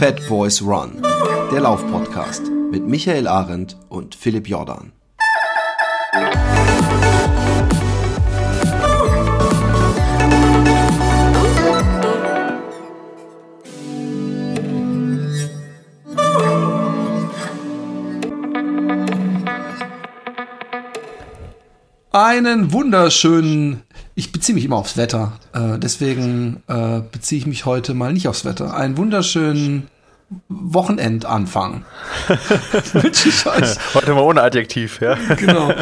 Fat Boys Run, der Laufpodcast mit Michael Arendt und Philipp Jordan. Einen wunderschönen, ich beziehe mich immer aufs Wetter, äh, deswegen äh, beziehe ich mich heute mal nicht aufs Wetter. Einen wunderschönen Wochenendanfang. Wünsche ich euch. Heute mal ohne Adjektiv, ja. genau.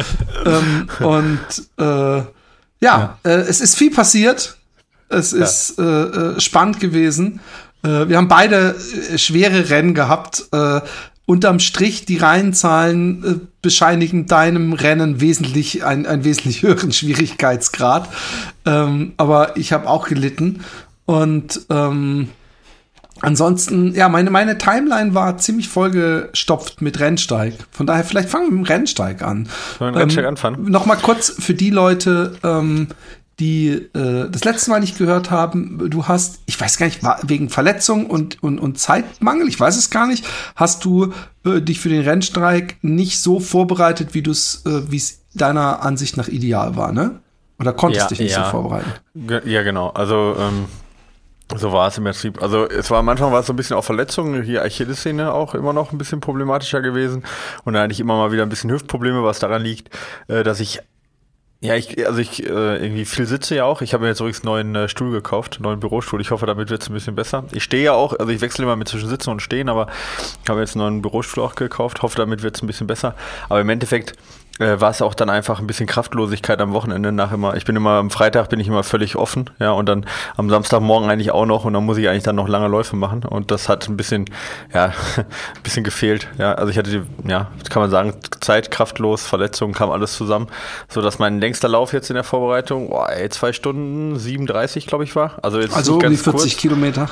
Ähm, und äh, ja, ja. Äh, es ist viel passiert. Es ja. ist äh, äh, spannend gewesen. Wir haben beide schwere Rennen gehabt. Unterm Strich die Reihenzahlen äh, bescheinigen deinem Rennen wesentlich einen, einen wesentlich höheren Schwierigkeitsgrad. Ähm, aber ich habe auch gelitten. Und ähm, ansonsten, ja, meine, meine Timeline war ziemlich vollgestopft mit Rennsteig. Von daher, vielleicht fangen wir mit dem Rennsteig an. Sollen wir Rennsteig ähm, anfangen? Noch mal kurz für die Leute, ähm, die äh, das letzte Mal nicht gehört haben, du hast, ich weiß gar nicht, wegen Verletzung und, und, und Zeitmangel, ich weiß es gar nicht, hast du äh, dich für den Rennstreik nicht so vorbereitet, wie du es, äh, wie es deiner Ansicht nach ideal war, ne? Oder konntest ja, dich nicht ja. so vorbereiten? Ja, genau. Also ähm, so war es im Prinzip. Also es war manchmal war es so ein bisschen auch Verletzungen, hier Achillessehne auch immer noch ein bisschen problematischer gewesen und da hatte ich immer mal wieder ein bisschen Hüftprobleme, was daran liegt, äh, dass ich ja, ich, also ich äh, irgendwie viel sitze ja auch. Ich habe mir jetzt übrigens einen neuen äh, Stuhl gekauft, einen neuen Bürostuhl. Ich hoffe, damit wird es ein bisschen besser. Ich stehe ja auch, also ich wechsle immer mit zwischen Sitzen und Stehen, aber ich habe jetzt einen neuen Bürostuhl auch gekauft. Hoffe, damit wird es ein bisschen besser. Aber im Endeffekt äh, war es auch dann einfach ein bisschen Kraftlosigkeit am Wochenende nach immer. Ich bin immer am Freitag bin ich immer völlig offen, ja, und dann am Samstagmorgen eigentlich auch noch und dann muss ich eigentlich dann noch lange Läufe machen und das hat ein bisschen, ja, ein bisschen gefehlt, ja. Also ich hatte, die, ja, kann man sagen, Zeit, kraftlos, Verletzungen, kam alles zusammen, so dass mein längster Lauf jetzt in der Vorbereitung, boah, ey, zwei Stunden 37, glaube ich war. Also jetzt also um die 40 kurz. Kilometer.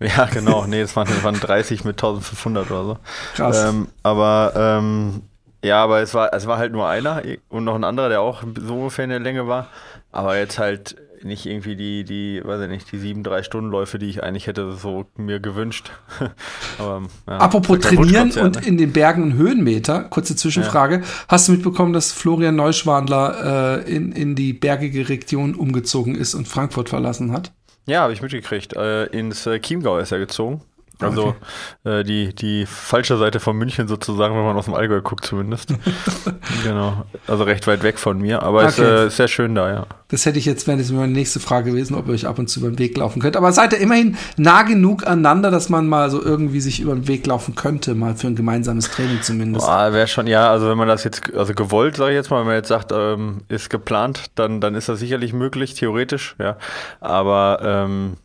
Ja, genau. Nee, das waren, das waren 30 mit 1500 oder so. Krass. Ähm, aber ähm, ja, aber es war, es war halt nur einer und noch ein anderer, der auch so ungefähr in der Länge war. Aber jetzt halt nicht irgendwie die, die, weiß ich nicht, die sieben, drei Stunden Läufe, die ich eigentlich hätte so mir gewünscht. aber, ja, Apropos trainieren und ne? in den Bergen und Höhenmeter, kurze Zwischenfrage. Ja. Hast du mitbekommen, dass Florian Neuschwandler äh, in, in die bergige Region umgezogen ist und Frankfurt verlassen hat? Ja, habe ich mitgekriegt. Äh, ins äh, Chiemgau ist er gezogen. Also okay. äh, die, die falsche Seite von München sozusagen, wenn man aus dem Allgäu guckt zumindest. genau. Also recht weit weg von mir, aber es okay. ist äh, sehr schön da, ja. Das hätte ich jetzt, wäre das meine nächste Frage gewesen, ob ihr euch ab und zu über den Weg laufen könnt. Aber seid ihr immerhin nah genug aneinander, dass man mal so irgendwie sich über den Weg laufen könnte, mal für ein gemeinsames Training zumindest. Wäre schon, ja, also wenn man das jetzt, also gewollt, sage ich jetzt mal, wenn man jetzt sagt, ähm, ist geplant, dann, dann ist das sicherlich möglich, theoretisch, ja. Aber ähm,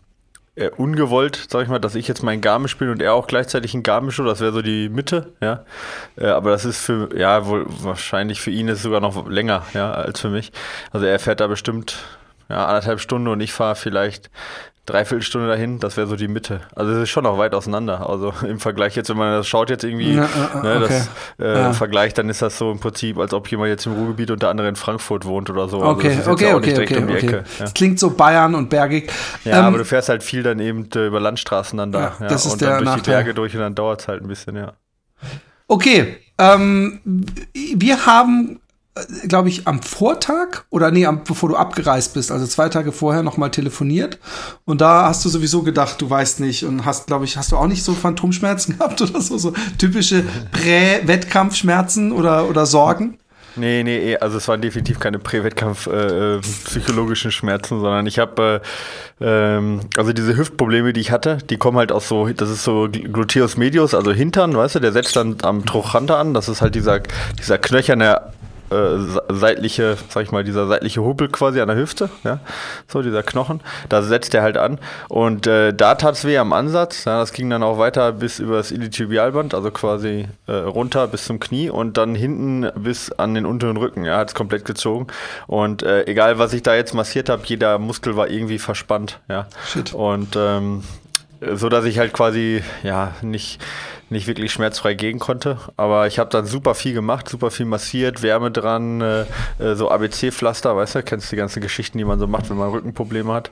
äh, ungewollt, sag ich mal, dass ich jetzt mein Garmisch bin und er auch gleichzeitig ein Garmisch, das wäre so die Mitte, ja. Äh, aber das ist für, ja, wohl wahrscheinlich für ihn ist es sogar noch länger, ja, als für mich. Also er fährt da bestimmt ja, anderthalb Stunden und ich fahre vielleicht Dreiviertelstunde dahin, das wäre so die Mitte. Also es ist schon noch weit auseinander. Also im Vergleich jetzt, wenn man das schaut jetzt irgendwie, ja, ne, okay. das äh, ja. Vergleich, dann ist das so im Prinzip, als ob jemand jetzt im Ruhrgebiet und der andere in Frankfurt wohnt oder so. Okay, also okay, ja okay, okay, um okay. Ja. Das klingt so Bayern und bergig. Ja, ähm, aber du fährst halt viel dann eben äh, über Landstraßen dann da. Ja, das ist und der dann durch Nachteil. die Berge durch und dann dauert es halt ein bisschen, ja. Okay, ähm, wir haben glaube ich, am Vortag oder nee, am, bevor du abgereist bist, also zwei Tage vorher nochmal telefoniert. Und da hast du sowieso gedacht, du weißt nicht und hast, glaube ich, hast du auch nicht so Phantomschmerzen gehabt oder so, so typische Prä-Wettkampfschmerzen oder, oder Sorgen? Nee, nee, eh, also es waren definitiv keine Prä-Wettkampf äh, äh, Schmerzen, sondern ich habe äh, ähm, also diese Hüftprobleme, die ich hatte, die kommen halt aus so, das ist so Gluteus medius, also Hintern, weißt du, der setzt dann am Trochanter an, das ist halt dieser, dieser knöcherne äh, seitliche, sag ich mal, dieser seitliche Hubbel quasi an der Hüfte, ja, so dieser Knochen, da setzt er halt an. Und äh, da tat es weh am Ansatz, ja, das ging dann auch weiter bis über das Iliotibialband, also quasi äh, runter bis zum Knie und dann hinten bis an den unteren Rücken, ja, hat es komplett gezogen. Und äh, egal was ich da jetzt massiert habe, jeder Muskel war irgendwie verspannt, ja, Shit. und ähm, so dass ich halt quasi ja nicht nicht wirklich schmerzfrei gehen konnte. Aber ich habe dann super viel gemacht, super viel massiert, Wärme dran, äh, äh so ABC-Pflaster, weißt du, kennst du die ganzen Geschichten, die man so macht, wenn man Rückenprobleme hat?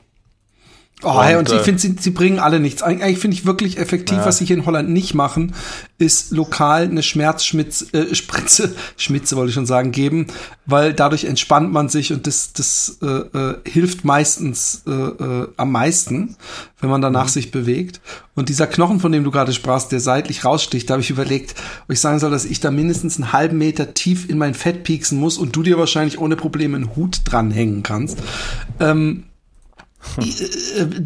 Oh, hey, und, und ich äh, finde, sie, sie bringen alle nichts. Eigentlich finde ich wirklich effektiv, ja. was sie hier in Holland nicht machen, ist lokal eine Schmerzspritze, äh, Spritze, Schmitze wollte ich schon sagen, geben, weil dadurch entspannt man sich und das, das äh, äh, hilft meistens äh, äh, am meisten, wenn man danach mhm. sich bewegt. Und dieser Knochen, von dem du gerade sprachst, der seitlich raussticht, da habe ich überlegt, ob ich sagen soll, dass ich da mindestens einen halben Meter tief in mein Fett pieksen muss und du dir wahrscheinlich ohne Probleme einen Hut dranhängen kannst. Ähm, äh,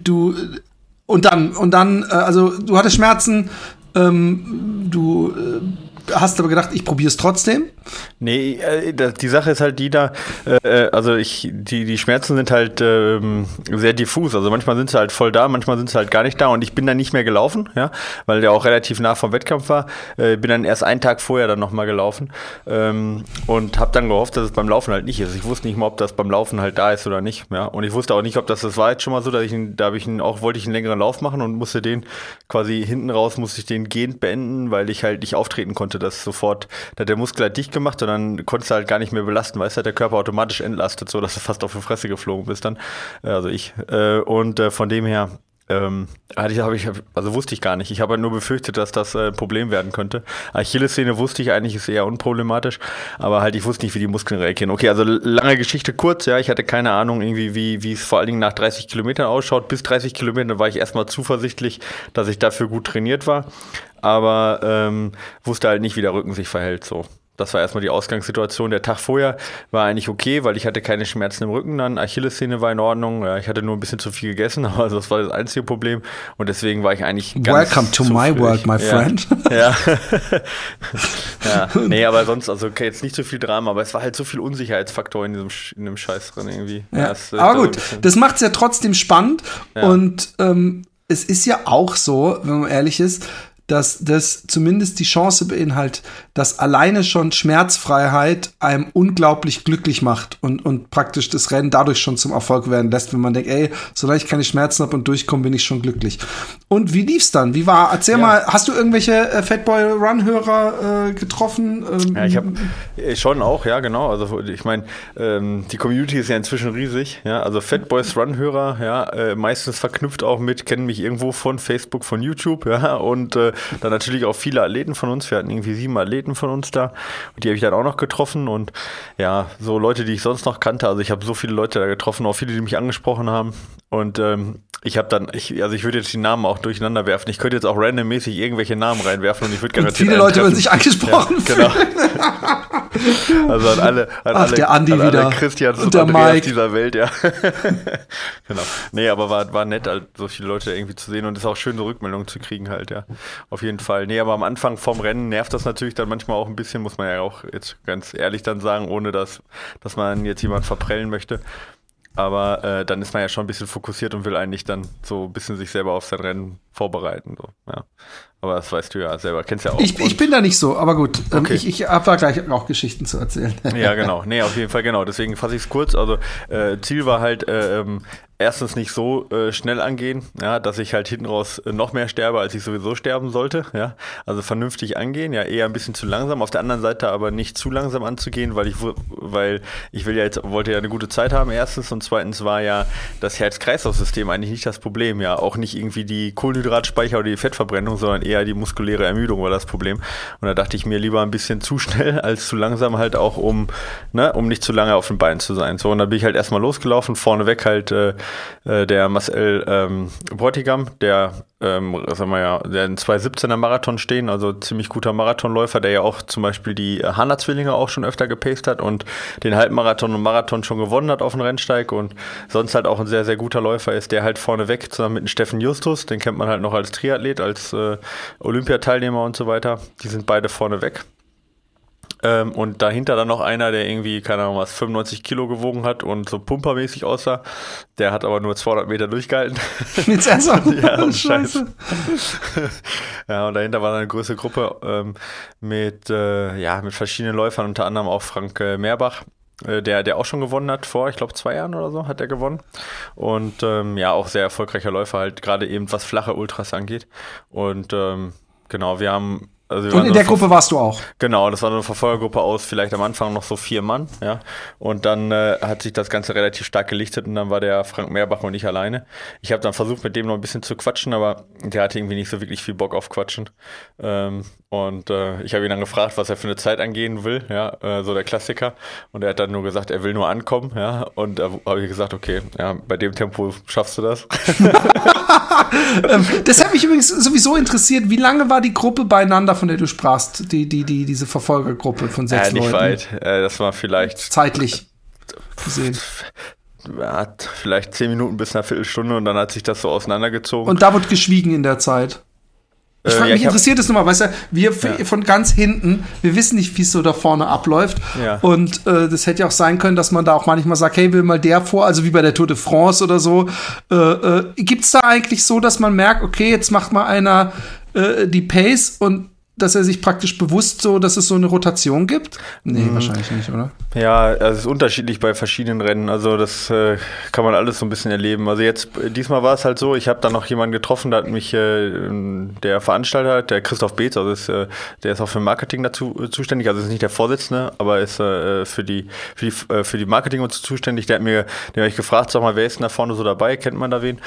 du und dann und dann äh, also du hattest Schmerzen ähm, du äh, hast aber gedacht ich probiere es trotzdem Nee, äh, die Sache ist halt die da, äh, also ich, die, die Schmerzen sind halt ähm, sehr diffus. Also manchmal sind sie halt voll da, manchmal sind sie halt gar nicht da und ich bin dann nicht mehr gelaufen, ja, weil der auch relativ nah vom Wettkampf war. Äh, bin dann erst einen Tag vorher dann nochmal gelaufen ähm, und habe dann gehofft, dass es beim Laufen halt nicht ist. Ich wusste nicht mal, ob das beim Laufen halt da ist oder nicht, ja. Und ich wusste auch nicht, ob das, das war jetzt schon mal so, dass ich, da ich auch, wollte ich einen längeren Lauf machen und musste den quasi hinten raus, musste ich den gehend beenden, weil ich halt nicht auftreten konnte, dass sofort, da der Muskel halt dicht gemacht und dann konntest du halt gar nicht mehr belasten, weißt du, der Körper automatisch entlastet, so dass du fast auf die Fresse geflogen bist dann. Also ich. Äh, und äh, von dem her ähm, hatte ich, hab ich, also wusste ich gar nicht. Ich habe halt nur befürchtet, dass das äh, ein Problem werden könnte. Achillessehne wusste ich eigentlich, ist eher unproblematisch, aber halt ich wusste nicht, wie die Muskeln reagieren. Okay, also lange Geschichte kurz, ja, ich hatte keine Ahnung irgendwie, wie, es vor allen Dingen nach 30 Kilometern ausschaut. Bis 30 Kilometer war ich erstmal zuversichtlich, dass ich dafür gut trainiert war, aber ähm, wusste halt nicht, wie der Rücken sich verhält so. Das war erstmal die Ausgangssituation. Der Tag vorher war eigentlich okay, weil ich hatte keine Schmerzen im Rücken dann. Achillessehne war in Ordnung. Ja, ich hatte nur ein bisschen zu viel gegessen, aber das war das einzige Problem. Und deswegen war ich eigentlich ganz Welcome to my world, my friend. Ja. ja. Nee, aber sonst, also okay, jetzt nicht so viel Drama, aber es war halt so viel Unsicherheitsfaktor in diesem in dem Scheiß drin irgendwie. Ja. Das, aber gut, das macht es ja trotzdem spannend. Ja. Und ähm, es ist ja auch so, wenn man ehrlich ist, dass das zumindest die Chance beinhaltet, dass alleine schon Schmerzfreiheit einem unglaublich glücklich macht und, und praktisch das Rennen dadurch schon zum Erfolg werden lässt, wenn man denkt, ey, solange ich keine Schmerzen habe und durchkomme, bin ich schon glücklich. Und wie lief's dann? Wie war, erzähl ja. mal, hast du irgendwelche äh, Fatboy Run-Hörer äh, getroffen? Ähm, ja, ich habe äh, schon auch, ja, genau. Also ich meine, ähm, die Community ist ja inzwischen riesig, ja. Also Fatboys Run-Hörer, ja, äh, meistens verknüpft auch mit, kennen mich irgendwo von Facebook, von YouTube, ja, und äh, dann natürlich auch viele Athleten von uns. Wir hatten irgendwie sieben Athleten von uns da. Und die habe ich dann auch noch getroffen. Und ja, so Leute, die ich sonst noch kannte. Also ich habe so viele Leute da getroffen, auch viele, die mich angesprochen haben. Und ähm, ich habe dann, ich, also ich würde jetzt die Namen auch durcheinander werfen. Ich könnte jetzt auch randommäßig irgendwelche Namen reinwerfen und ich würde garantiert. Viele Leute würden sich angesprochen ja, genau. also an alle, an Ach, alle, der Andi an alle wieder. Christians und, und der Andreas Mike. dieser Welt, ja. genau. Nee, aber war, war nett, halt, so viele Leute irgendwie zu sehen und ist auch schön, so Rückmeldungen zu kriegen halt, ja. Auf jeden Fall. Nee, aber am Anfang vom Rennen nervt das natürlich dann manchmal auch ein bisschen, muss man ja auch jetzt ganz ehrlich dann sagen, ohne dass, dass man jetzt jemand verprellen möchte. Aber äh, dann ist man ja schon ein bisschen fokussiert und will eigentlich dann so ein bisschen sich selber auf sein Rennen vorbereiten. So. Ja. Aber das weißt du ja selber, kennst ja auch. Ich, ich bin da nicht so, aber gut. Ähm, okay. Ich, ich habe da gleich auch Geschichten zu erzählen. Ja, genau. Nee, auf jeden Fall genau. Deswegen fasse ich es kurz. Also äh, Ziel war halt, äh, ähm, erstens nicht so äh, schnell angehen, ja, dass ich halt hinten raus äh, noch mehr sterbe, als ich sowieso sterben sollte. Ja. Also vernünftig angehen, ja, eher ein bisschen zu langsam. Auf der anderen Seite aber nicht zu langsam anzugehen, weil ich, weil ich will ja jetzt, wollte ja eine gute Zeit haben, erstens. Und zweitens war ja das Herz-Kreislauf-System eigentlich nicht das Problem. Ja, auch nicht irgendwie die Kohlenhydratspeicher oder die Fettverbrennung, sondern eher die muskuläre Ermüdung war das Problem. Und da dachte ich mir lieber ein bisschen zu schnell als zu langsam halt auch, um, ne, um nicht zu lange auf den Beinen zu sein. So, und dann bin ich halt erstmal losgelaufen, vorneweg halt äh, äh, der Marcel ähm, Bräutigam, der, ähm, sagen wir ja, der in 2,17er Marathon stehen, also ziemlich guter Marathonläufer, der ja auch zum Beispiel die Hanna-Zwillinge auch schon öfter gepaced hat und den Halbmarathon und Marathon schon gewonnen hat auf dem Rennsteig und sonst halt auch ein sehr, sehr guter Läufer ist, der halt vorneweg zusammen mit Steffen Justus, den kennt man halt noch als Triathlet, als äh, Olympiateilnehmer und so weiter, die sind beide vorneweg. Ähm, und dahinter dann noch einer, der irgendwie, keine Ahnung was, 95 Kilo gewogen hat und so pumpermäßig aussah. Der hat aber nur 200 Meter durchgehalten. Jetzt erstmal. ja, und Scheiße. ja, und dahinter war dann eine größere Gruppe ähm, mit, äh, ja, mit verschiedenen Läufern, unter anderem auch Frank äh, Mehrbach äh, der, der auch schon gewonnen hat, vor, ich glaube, zwei Jahren oder so hat er gewonnen. Und ähm, ja, auch sehr erfolgreicher Läufer, halt gerade eben was flache Ultras angeht. Und ähm, genau, wir haben Also und in der Gruppe warst du auch? Genau, das war eine Verfolgergruppe aus vielleicht am Anfang noch so vier Mann, ja. Und dann äh, hat sich das Ganze relativ stark gelichtet und dann war der Frank Mehrbach und ich alleine. Ich habe dann versucht, mit dem noch ein bisschen zu quatschen, aber der hatte irgendwie nicht so wirklich viel Bock auf Quatschen. Ähm, und äh, ich habe ihn dann gefragt, was er für eine Zeit angehen will, ja, äh, so der Klassiker. Und er hat dann nur gesagt, er will nur ankommen, ja. Und da habe ich gesagt, okay, ja, bei dem Tempo schaffst du das. ähm, das hat mich übrigens sowieso interessiert, wie lange war die Gruppe beieinander, von der du sprachst, die, die, die, diese Verfolgergruppe von sechs äh, nicht Leuten? weit. Äh, das war vielleicht zeitlich gesehen. Hat vielleicht zehn Minuten bis eine Viertelstunde und dann hat sich das so auseinandergezogen. Und da wird geschwiegen in der Zeit. Ich frage, äh, ja, mich interessiert es nochmal, weißt du, wir ja. von ganz hinten, wir wissen nicht, wie es so da vorne abläuft. Ja. Und äh, das hätte ja auch sein können, dass man da auch manchmal sagt, hey, will mal der vor, also wie bei der Tour de France oder so. Äh, äh, Gibt es da eigentlich so, dass man merkt, okay, jetzt macht mal einer äh, die Pace und dass er sich praktisch bewusst so, dass es so eine Rotation gibt? Nee, hm. wahrscheinlich nicht, oder? Ja, also es ist unterschiedlich bei verschiedenen Rennen. Also das äh, kann man alles so ein bisschen erleben. Also jetzt, diesmal war es halt so, ich habe da noch jemanden getroffen, da hat mich äh, der Veranstalter, der Christoph Beetz, also ist, äh, der ist auch für Marketing dazu äh, zuständig, also ist nicht der Vorsitzende, aber ist äh, für die, für die, äh, für die Marketing und so zuständig. Der hat mir, den habe ich gefragt, sag mal, wer ist denn da vorne so dabei? Kennt man da wen?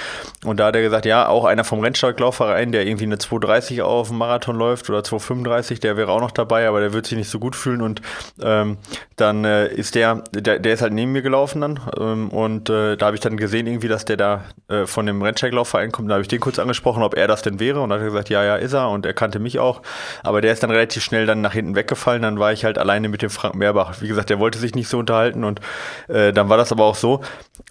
Und da hat er gesagt, ja, auch einer vom Rennsteiglaufverein, der irgendwie eine 230 auf dem Marathon läuft oder 2 35, der wäre auch noch dabei, aber der wird sich nicht so gut fühlen und ähm, dann äh, ist der, der, der ist halt neben mir gelaufen dann ähm, und äh, da habe ich dann gesehen irgendwie, dass der da äh, von dem Rennsteiglaufverein kommt, da habe ich den kurz angesprochen, ob er das denn wäre und dann hat er gesagt, ja, ja, ist er und er kannte mich auch, aber der ist dann relativ schnell dann nach hinten weggefallen, dann war ich halt alleine mit dem Frank Mehrbach. Wie gesagt, der wollte sich nicht so unterhalten und äh, dann war das aber auch so,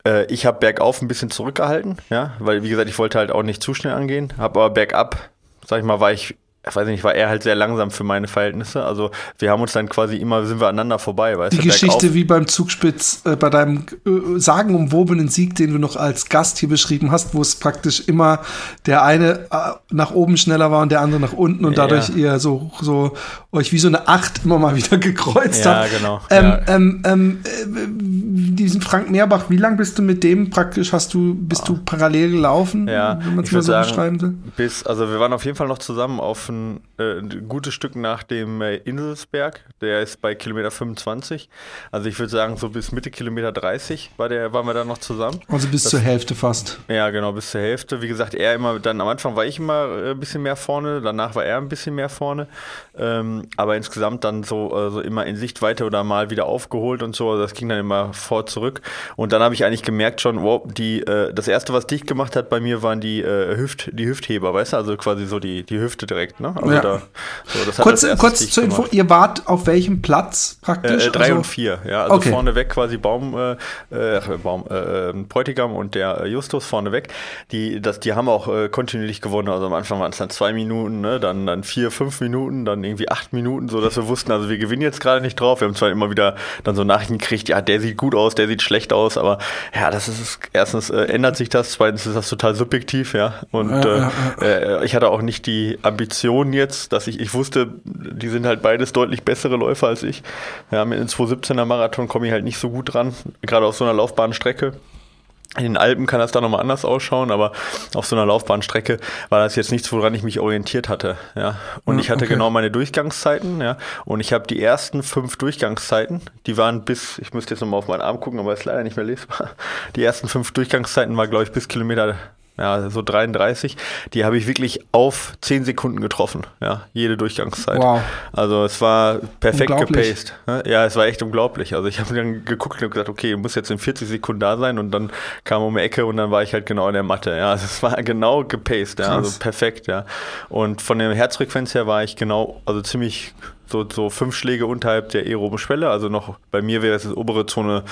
äh, ich habe bergauf ein bisschen zurückgehalten, ja, weil wie gesagt, ich wollte halt auch nicht zu schnell angehen, habe aber bergab sag ich mal, war ich ich weiß nicht, war er halt sehr langsam für meine Verhältnisse. Also wir haben uns dann quasi immer, sind wir aneinander vorbei, weißt Die du, Geschichte bergauf. wie beim Zugspitz, äh, bei deinem äh, sagenumwobenen Sieg, den du noch als Gast hier beschrieben hast, wo es praktisch immer der eine äh, nach oben schneller war und der andere nach unten und dadurch ja. ihr so, so euch wie so eine Acht immer mal wieder gekreuzt ja, habt. Genau, ähm, ja, ähm, ähm, äh, diesen Frank Mehrbach, wie lange bist du mit dem praktisch, hast du, bist oh. du parallel gelaufen, ja, wenn man es mal so sagen, beschreiben will? Bis, also wir waren auf jeden Fall noch zusammen auf ein, äh, ein gutes Stück nach dem äh, Inselsberg. Der ist bei Kilometer 25. Also ich würde sagen, so bis Mitte Kilometer 30 war der, waren wir dann noch zusammen. Also bis das, zur Hälfte fast. Ja, genau, bis zur Hälfte. Wie gesagt, er immer, dann am Anfang war ich immer äh, ein bisschen mehr vorne, danach war er ein bisschen mehr vorne. Ähm, aber insgesamt dann so also immer in Sichtweite oder mal wieder aufgeholt und so. Also das ging dann immer vor zurück. Und dann habe ich eigentlich gemerkt schon, wow, die, äh, das erste, was dicht gemacht hat bei mir, waren die äh, Hüft, die Hüftheber, weißt du? Also quasi so die, die Hüfte direkt, ne? Also ja. da, so, kurz kurz zur Info, ihr wart auf welchem Platz praktisch? Äh, äh, drei also? und vier, ja. Also okay. vorneweg quasi Baum, äh, äh Baum äh, Bräutigam und der Justus vorneweg. Die, das, die haben auch kontinuierlich gewonnen. Also am Anfang waren es dann zwei Minuten, ne? dann, dann vier, fünf Minuten, dann irgendwie acht Minuten, so dass wir wussten, also wir gewinnen jetzt gerade nicht drauf. Wir haben zwar immer wieder dann so Nachrichten gekriegt, ja, der sieht gut aus, der sieht schlecht aus, aber ja, das ist erstens ändert sich das, zweitens ist das total subjektiv, ja. Und ja, ja, ich hatte auch nicht die Ambition jetzt, dass ich, ich wusste, die sind halt beides deutlich bessere Läufer als ich. Ja, mit einem 217er Marathon komme ich halt nicht so gut dran, gerade auf so einer Laufbahnstrecke. In den Alpen kann das da nochmal anders ausschauen, aber auf so einer Laufbahnstrecke war das jetzt nichts, woran ich mich orientiert hatte. Ja. Und ich hatte okay. genau meine Durchgangszeiten, ja. Und ich habe die ersten fünf Durchgangszeiten, die waren bis, ich müsste jetzt nochmal auf meinen Arm gucken, aber ist leider nicht mehr lesbar. Die ersten fünf Durchgangszeiten war, glaube ich, bis Kilometer ja, so 33, die habe ich wirklich auf 10 Sekunden getroffen, ja, jede Durchgangszeit. Wow. Also es war perfekt gepaced. Ne? Ja, es war echt unglaublich. Also ich habe dann geguckt und gesagt, okay, du musst jetzt in 40 Sekunden da sein und dann kam um die Ecke und dann war ich halt genau in der Matte. Ja, also es war genau gepaced, ja, also perfekt, ja. Und von der Herzfrequenz her war ich genau, also ziemlich so, so fünf Schläge unterhalb der aeroben Schwelle. Also noch, bei mir wäre es obere Zone,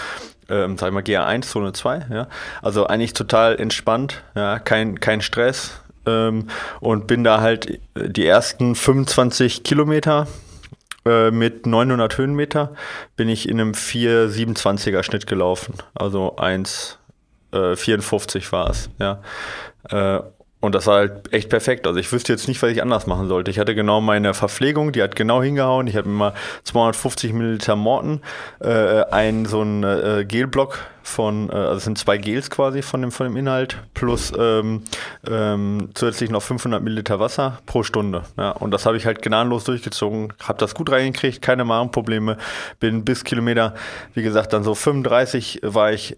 ähm, sag ich mal, GA1, Zone 2. Ja? Also eigentlich total entspannt, ja? kein, kein Stress. Ähm, und bin da halt die ersten 25 Kilometer äh, mit 900 Höhenmeter bin ich in einem 4,27er Schnitt gelaufen. Also 1,54 äh, war es. Ja. Äh, Und das war halt echt perfekt. Also ich wüsste jetzt nicht, was ich anders machen sollte. Ich hatte genau meine Verpflegung, die hat genau hingehauen. Ich habe immer 250 Milliliter Morten, äh, ein so ein äh, Gelblock von, äh, also es sind zwei Gels quasi von dem, von dem Inhalt, plus ähm, ähm, zusätzlich noch 500 Milliliter Wasser pro Stunde. Ja, und das habe ich halt gnadenlos durchgezogen, habe das gut reingekriegt, keine Magenprobleme, bin bis Kilometer, wie gesagt, dann so 35 war ich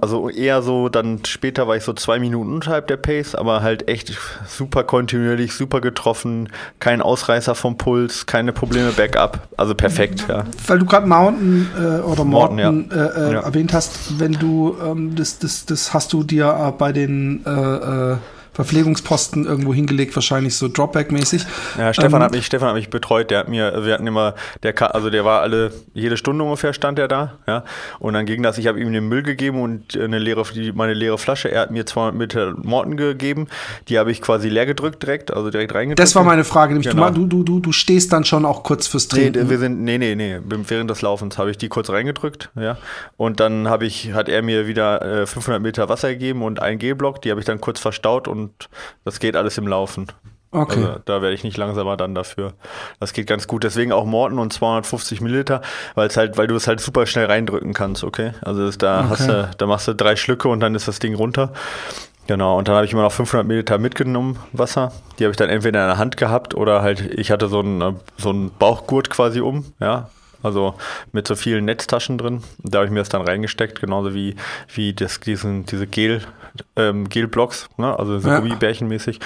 also eher so, dann später war ich so zwei Minuten unterhalb der Pace, aber halt echt super kontinuierlich, super getroffen, kein Ausreißer vom Puls, keine Probleme Backup, also perfekt, ja. Weil du gerade Mountain äh, oder Morton, Morton ja. äh, äh, ja. erwähnt hast, wenn du, ähm, das, das, das hast du dir äh, bei den äh, äh, Verpflegungsposten irgendwo hingelegt, wahrscheinlich so Dropback-mäßig. Ja, Stefan ähm, hat mich, Stefan hat mich betreut, der hat mir, also wir hatten immer, der also der war alle, jede Stunde ungefähr stand er da, ja. Und dann ging das, ich habe ihm den Müll gegeben und eine leere, meine leere Flasche, er hat mir 200 Meter Morten gegeben, die habe ich quasi leer gedrückt direkt, also direkt reingedrückt. Das war meine Frage, nämlich genau. du, du, du, du stehst dann schon auch kurz fürs Trinken. Nee, wir sind, nee, nee, nee, während des Laufens habe ich die kurz reingedrückt, ja. Und dann habe ich, hat er mir wieder äh, 500 Meter Wasser gegeben und einen Gelblock, die habe ich dann kurz verstaut und das geht alles im Laufen. Okay. Also, da werde ich nicht langsamer dann dafür. Das geht ganz gut. Deswegen auch Morten und 250 Milliliter, weil es halt, weil du es halt super schnell reindrücken kannst, okay? Also das, da okay. hast du, da machst du drei Schlücke und dann ist das Ding runter. Genau, und dann habe ich immer noch 500 Milliliter mitgenommen, Wasser. Die habe ich dann entweder in der Hand gehabt oder halt, ich hatte so einen, so einen Bauchgurt quasi um, ja, also mit so vielen Netztaschen drin. Da habe ich mir das dann reingesteckt, genauso wie, wie das, diesen, diese Gel, ähm, Gelblocks, ne? also so ja. Gummibärchenmäßig.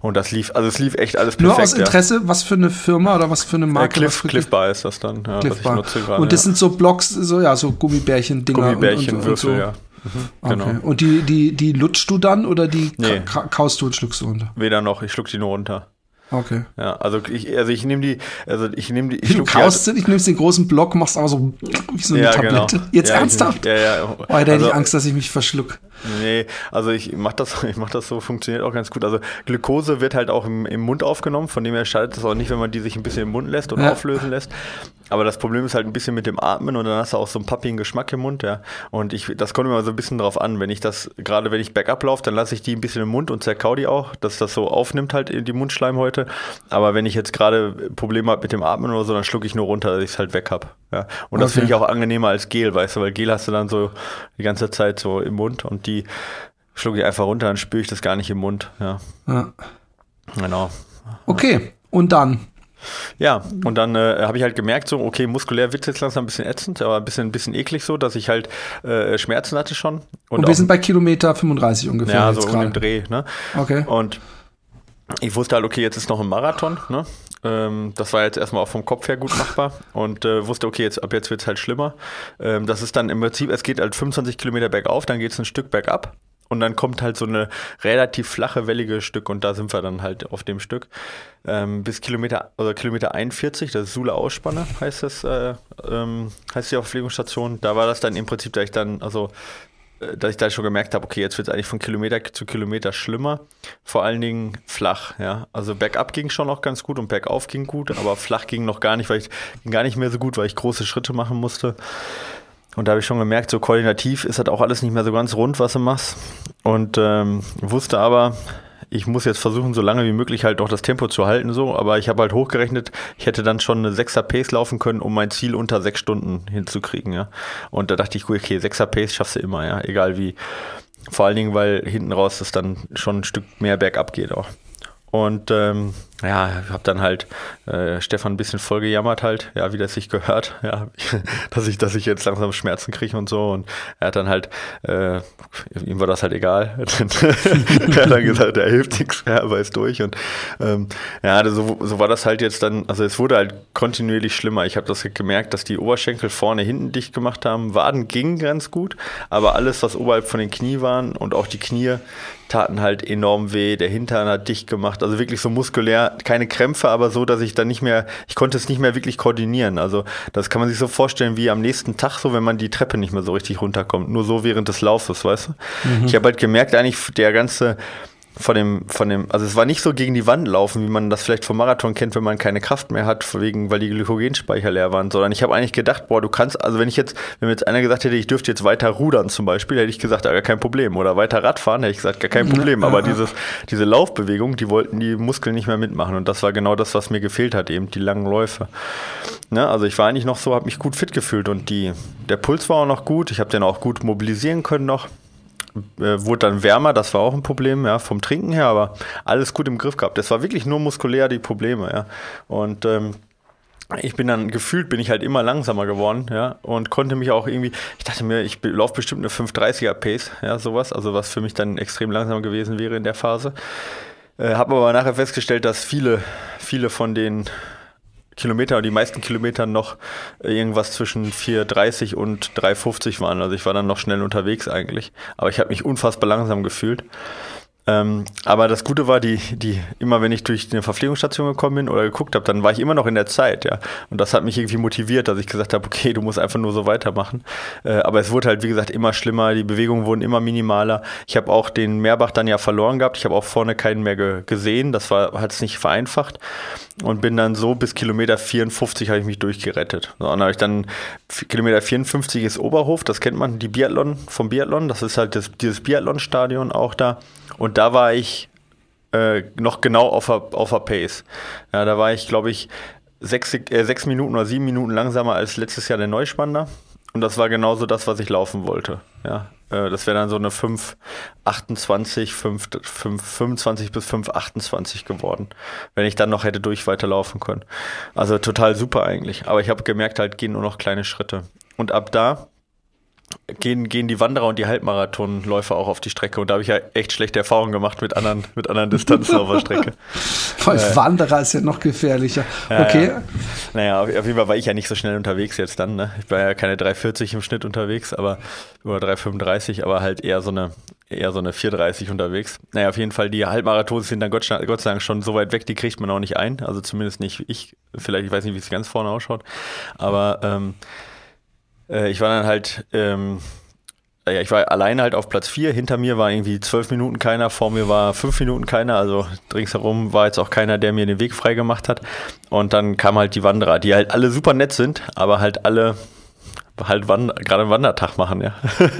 Und das lief, also es lief echt alles perfekt. Nur aus Interesse, ja. was für eine Firma oder was für eine Marke? Äh, Cliff, Cliff Bar ist das dann, ja, was ich nutze gerade. Und das sind so Blocks, so ja, so Gummibärchen-Dinger. Gummibärchen-Würfel, so. ja. Mhm, genau. Okay. Und die, die, die lutschst du dann oder die nee. kaust du und schluckst du runter? Weder noch, ich schluck die nur runter. Okay. Ja, also ich, also ich nehme die, also ich nehme die. Ich du kaust ich nimmst den großen Block, machst aber so wie so eine ja, Tablette. Genau. Jetzt ja, ernsthaft? Ich, ja, ja. Oh, da hätte also, ich Angst, dass ich mich verschluck. Nee, also ich mach das, ich mach das so, funktioniert auch ganz gut. Also Glukose wird halt auch im, im Mund aufgenommen, von dem her schadet es auch nicht, wenn man die sich ein bisschen im Mund lässt und ja. auflösen lässt. Aber das Problem ist halt ein bisschen mit dem Atmen und dann hast du auch so einen pappigen Geschmack im Mund, ja. Und ich, das kommt immer so ein bisschen drauf an. Wenn ich das, gerade wenn ich Backup laufe, dann lasse ich die ein bisschen im Mund und zerkau die auch, dass das so aufnimmt halt in die Mundschleimhäute. Aber wenn ich jetzt gerade Probleme habe mit dem Atmen oder so, dann schlucke ich nur runter, dass ich es halt weg habe. Ja. Und das okay. finde ich auch angenehmer als Gel, weißt du, weil Gel hast du dann so die ganze Zeit so im Mund und die schlucke ich einfach runter, dann spüre ich das gar nicht im Mund. Ja. ja. Genau. Okay, und dann? Ja, und dann äh, habe ich halt gemerkt, so, okay, muskulär wird es jetzt langsam ein bisschen ätzend, aber ein bisschen, ein bisschen eklig so, dass ich halt äh, Schmerzen hatte schon. Und, und wir sind bei Kilometer 35 ungefähr. Ja, so um den Dreh, ne? Okay. Und ich wusste halt, okay, jetzt ist noch ein Marathon, ne? Ähm, das war jetzt erstmal auch vom Kopf her gut machbar und äh, wusste, okay, jetzt, ab jetzt wird es halt schlimmer. Ähm, das ist dann im Prinzip, es geht halt 25 Kilometer bergauf, dann geht es ein Stück bergab und dann kommt halt so eine relativ flache, wellige Stück und da sind wir dann halt auf dem Stück. Ähm, bis Kilometer, oder Kilometer 41, das ist Sula Ausspanne, heißt das, äh, ähm, heißt die Verpflegungsstation. Da war das dann im Prinzip, da ich dann, also dass ich da schon gemerkt habe, okay, jetzt wird es eigentlich von Kilometer zu Kilometer schlimmer. Vor allen Dingen flach, ja. Also bergab ging schon noch ganz gut und bergauf ging gut, aber flach ging noch gar nicht, weil ich ging gar nicht mehr so gut, weil ich große Schritte machen musste. Und da habe ich schon gemerkt, so koordinativ ist das auch alles nicht mehr so ganz rund, was du machst. Und ähm, wusste aber, ich muss jetzt versuchen, so lange wie möglich halt auch das Tempo zu halten, so. Aber ich habe halt hochgerechnet, ich hätte dann schon eine 6er Pace laufen können, um mein Ziel unter sechs Stunden hinzukriegen, ja. Und da dachte ich, okay, 6er Pace schaffst du immer, ja, egal wie. Vor allen Dingen, weil hinten raus das dann schon ein Stück mehr bergab geht auch. Und ähm, ja, ich habe dann halt äh, Stefan ein bisschen voll gejammert halt, ja, wie das sich gehört, ja, dass ich, dass ich jetzt langsam Schmerzen kriege und so. Und er hat dann halt, äh, ihm war das halt egal. er hat dann gesagt, er hilft nichts mehr, aber durch. Und ähm, ja, so, so war das halt jetzt dann, also es wurde halt kontinuierlich schlimmer. Ich habe das gemerkt, dass die Oberschenkel vorne hinten dicht gemacht haben. Waden gingen ganz gut, aber alles, was oberhalb von den Knie waren und auch die Knie, taten halt enorm weh. Der Hintern hat dicht gemacht, also wirklich so muskulär keine Krämpfe, aber so, dass ich dann nicht mehr, ich konnte es nicht mehr wirklich koordinieren. Also das kann man sich so vorstellen wie am nächsten Tag, so wenn man die Treppe nicht mehr so richtig runterkommt. Nur so während des Laufes, weißt du? Mhm. Ich habe halt gemerkt, eigentlich der ganze von dem, von dem, also es war nicht so gegen die Wand laufen, wie man das vielleicht vom Marathon kennt, wenn man keine Kraft mehr hat, wegen, weil die Glykogenspeicher leer waren, sondern ich habe eigentlich gedacht, boah, du kannst, also wenn ich jetzt, wenn mir jetzt einer gesagt hätte, ich dürfte jetzt weiter rudern zum Beispiel, hätte ich gesagt, ja, gar kein Problem. Oder weiter Radfahren, hätte ich gesagt, gar kein Problem. Aber dieses, diese Laufbewegung, die wollten die Muskeln nicht mehr mitmachen. Und das war genau das, was mir gefehlt hat, eben die langen Läufe. Ne? Also ich war eigentlich noch so, habe mich gut fit gefühlt und die, der Puls war auch noch gut. Ich habe den auch gut mobilisieren können noch wurde dann wärmer, das war auch ein Problem, ja, vom Trinken her, aber alles gut im Griff gehabt. Das war wirklich nur muskulär die Probleme, ja. Und ähm, ich bin dann gefühlt, bin ich halt immer langsamer geworden, ja, und konnte mich auch irgendwie, ich dachte mir, ich laufe bestimmt eine 530er Pace, ja, sowas, also was für mich dann extrem langsam gewesen wäre in der Phase. Äh, Habe aber nachher festgestellt, dass viele, viele von den Kilometer die meisten Kilometer noch irgendwas zwischen 4,30 und 3,50 waren. Also ich war dann noch schnell unterwegs eigentlich. Aber ich habe mich unfassbar langsam gefühlt. Ähm, aber das Gute war, die, die, immer wenn ich durch eine Verpflegungsstation gekommen bin oder geguckt habe, dann war ich immer noch in der Zeit, ja. Und das hat mich irgendwie motiviert, dass ich gesagt habe, okay, du musst einfach nur so weitermachen. Äh, aber es wurde halt, wie gesagt, immer schlimmer, die Bewegungen wurden immer minimaler. Ich habe auch den Meerbach dann ja verloren gehabt. Ich habe auch vorne keinen mehr ge gesehen. Das hat es nicht vereinfacht. Und bin dann so bis Kilometer 54 habe ich mich durchgerettet. So, und habe ich dann Kilometer 54 ist Oberhof, das kennt man, die Biathlon vom Biathlon. Das ist halt das, dieses Biathlon-Stadion auch da. Und da war ich äh, noch genau auf der, auf der Pace. Ja, da war ich, glaube ich, sechs, äh, sechs Minuten oder sieben Minuten langsamer als letztes Jahr der Neuspanner. Und das war genauso das, was ich laufen wollte. Ja, äh, das wäre dann so eine 5,28, 5, 5, 25 bis 5,28 geworden, wenn ich dann noch hätte durch weiterlaufen können. Also total super eigentlich. Aber ich habe gemerkt, halt gehen nur noch kleine Schritte. Und ab da gehen, gehen die Wanderer und die Halbmarathonläufer auch auf die Strecke. Und da habe ich ja echt schlechte Erfahrungen gemacht mit anderen, mit anderen Distanzen auf der Strecke. Weil äh, Wanderer ist ja noch gefährlicher. Okay. Ja. Naja, auf, jeden Fall war ich ja nicht so schnell unterwegs jetzt dann. Ne? Ich war ja keine 3,40 im Schnitt unterwegs, aber über 3,35, aber halt eher so eine eher so eine 4,30 unterwegs. Naja, auf jeden Fall, die Halbmarathons sind dann Gott, Gott sei Dank schon so weit weg, die kriegt man auch nicht ein. Also zumindest nicht ich. Vielleicht, ich weiß nicht, wie es ganz vorne ausschaut. Aber ähm, äh, ich war dann halt, ähm, ja, ich war alleine halt auf Platz 4. Hinter mir war irgendwie zwölf Minuten keiner, vor mir war fünf Minuten keiner. Also ringsherum war jetzt auch keiner, der mir den Weg frei gemacht hat. Und dann kamen halt die Wanderer, die halt alle super nett sind, aber halt alle halt gerade einen Wandertag machen, ja.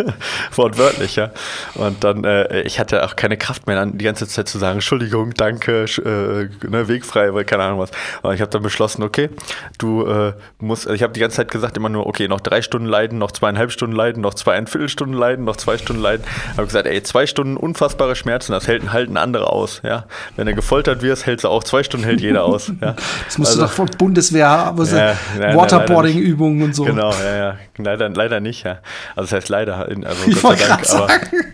Wortwörtlich, ja. Und dann, äh, ich hatte auch keine Kraft mehr, dann die ganze Zeit zu sagen, Entschuldigung, danke, äh, ne, wegfrei, weil keine Ahnung was. Und ich habe dann beschlossen, okay, du äh, musst, ich habe die ganze Zeit gesagt immer nur, okay, noch drei Stunden leiden, noch zweieinhalb Stunden leiden, noch zweieinviertel Stunden leiden, noch zwei Stunden leiden. Habe gesagt, ey, zwei Stunden unfassbare Schmerzen, das hält, halten andere aus, ja. Wenn du gefoltert wirst, hältst du auch zwei Stunden, hält jeder aus, ja. Das musst also, du doch von Bundeswehr haben, ja, Waterboarding-Übungen und so. Genau, ja, ja. Leider, leider nicht, ja. Also das heißt leider, also ich Gott sei Dank, aber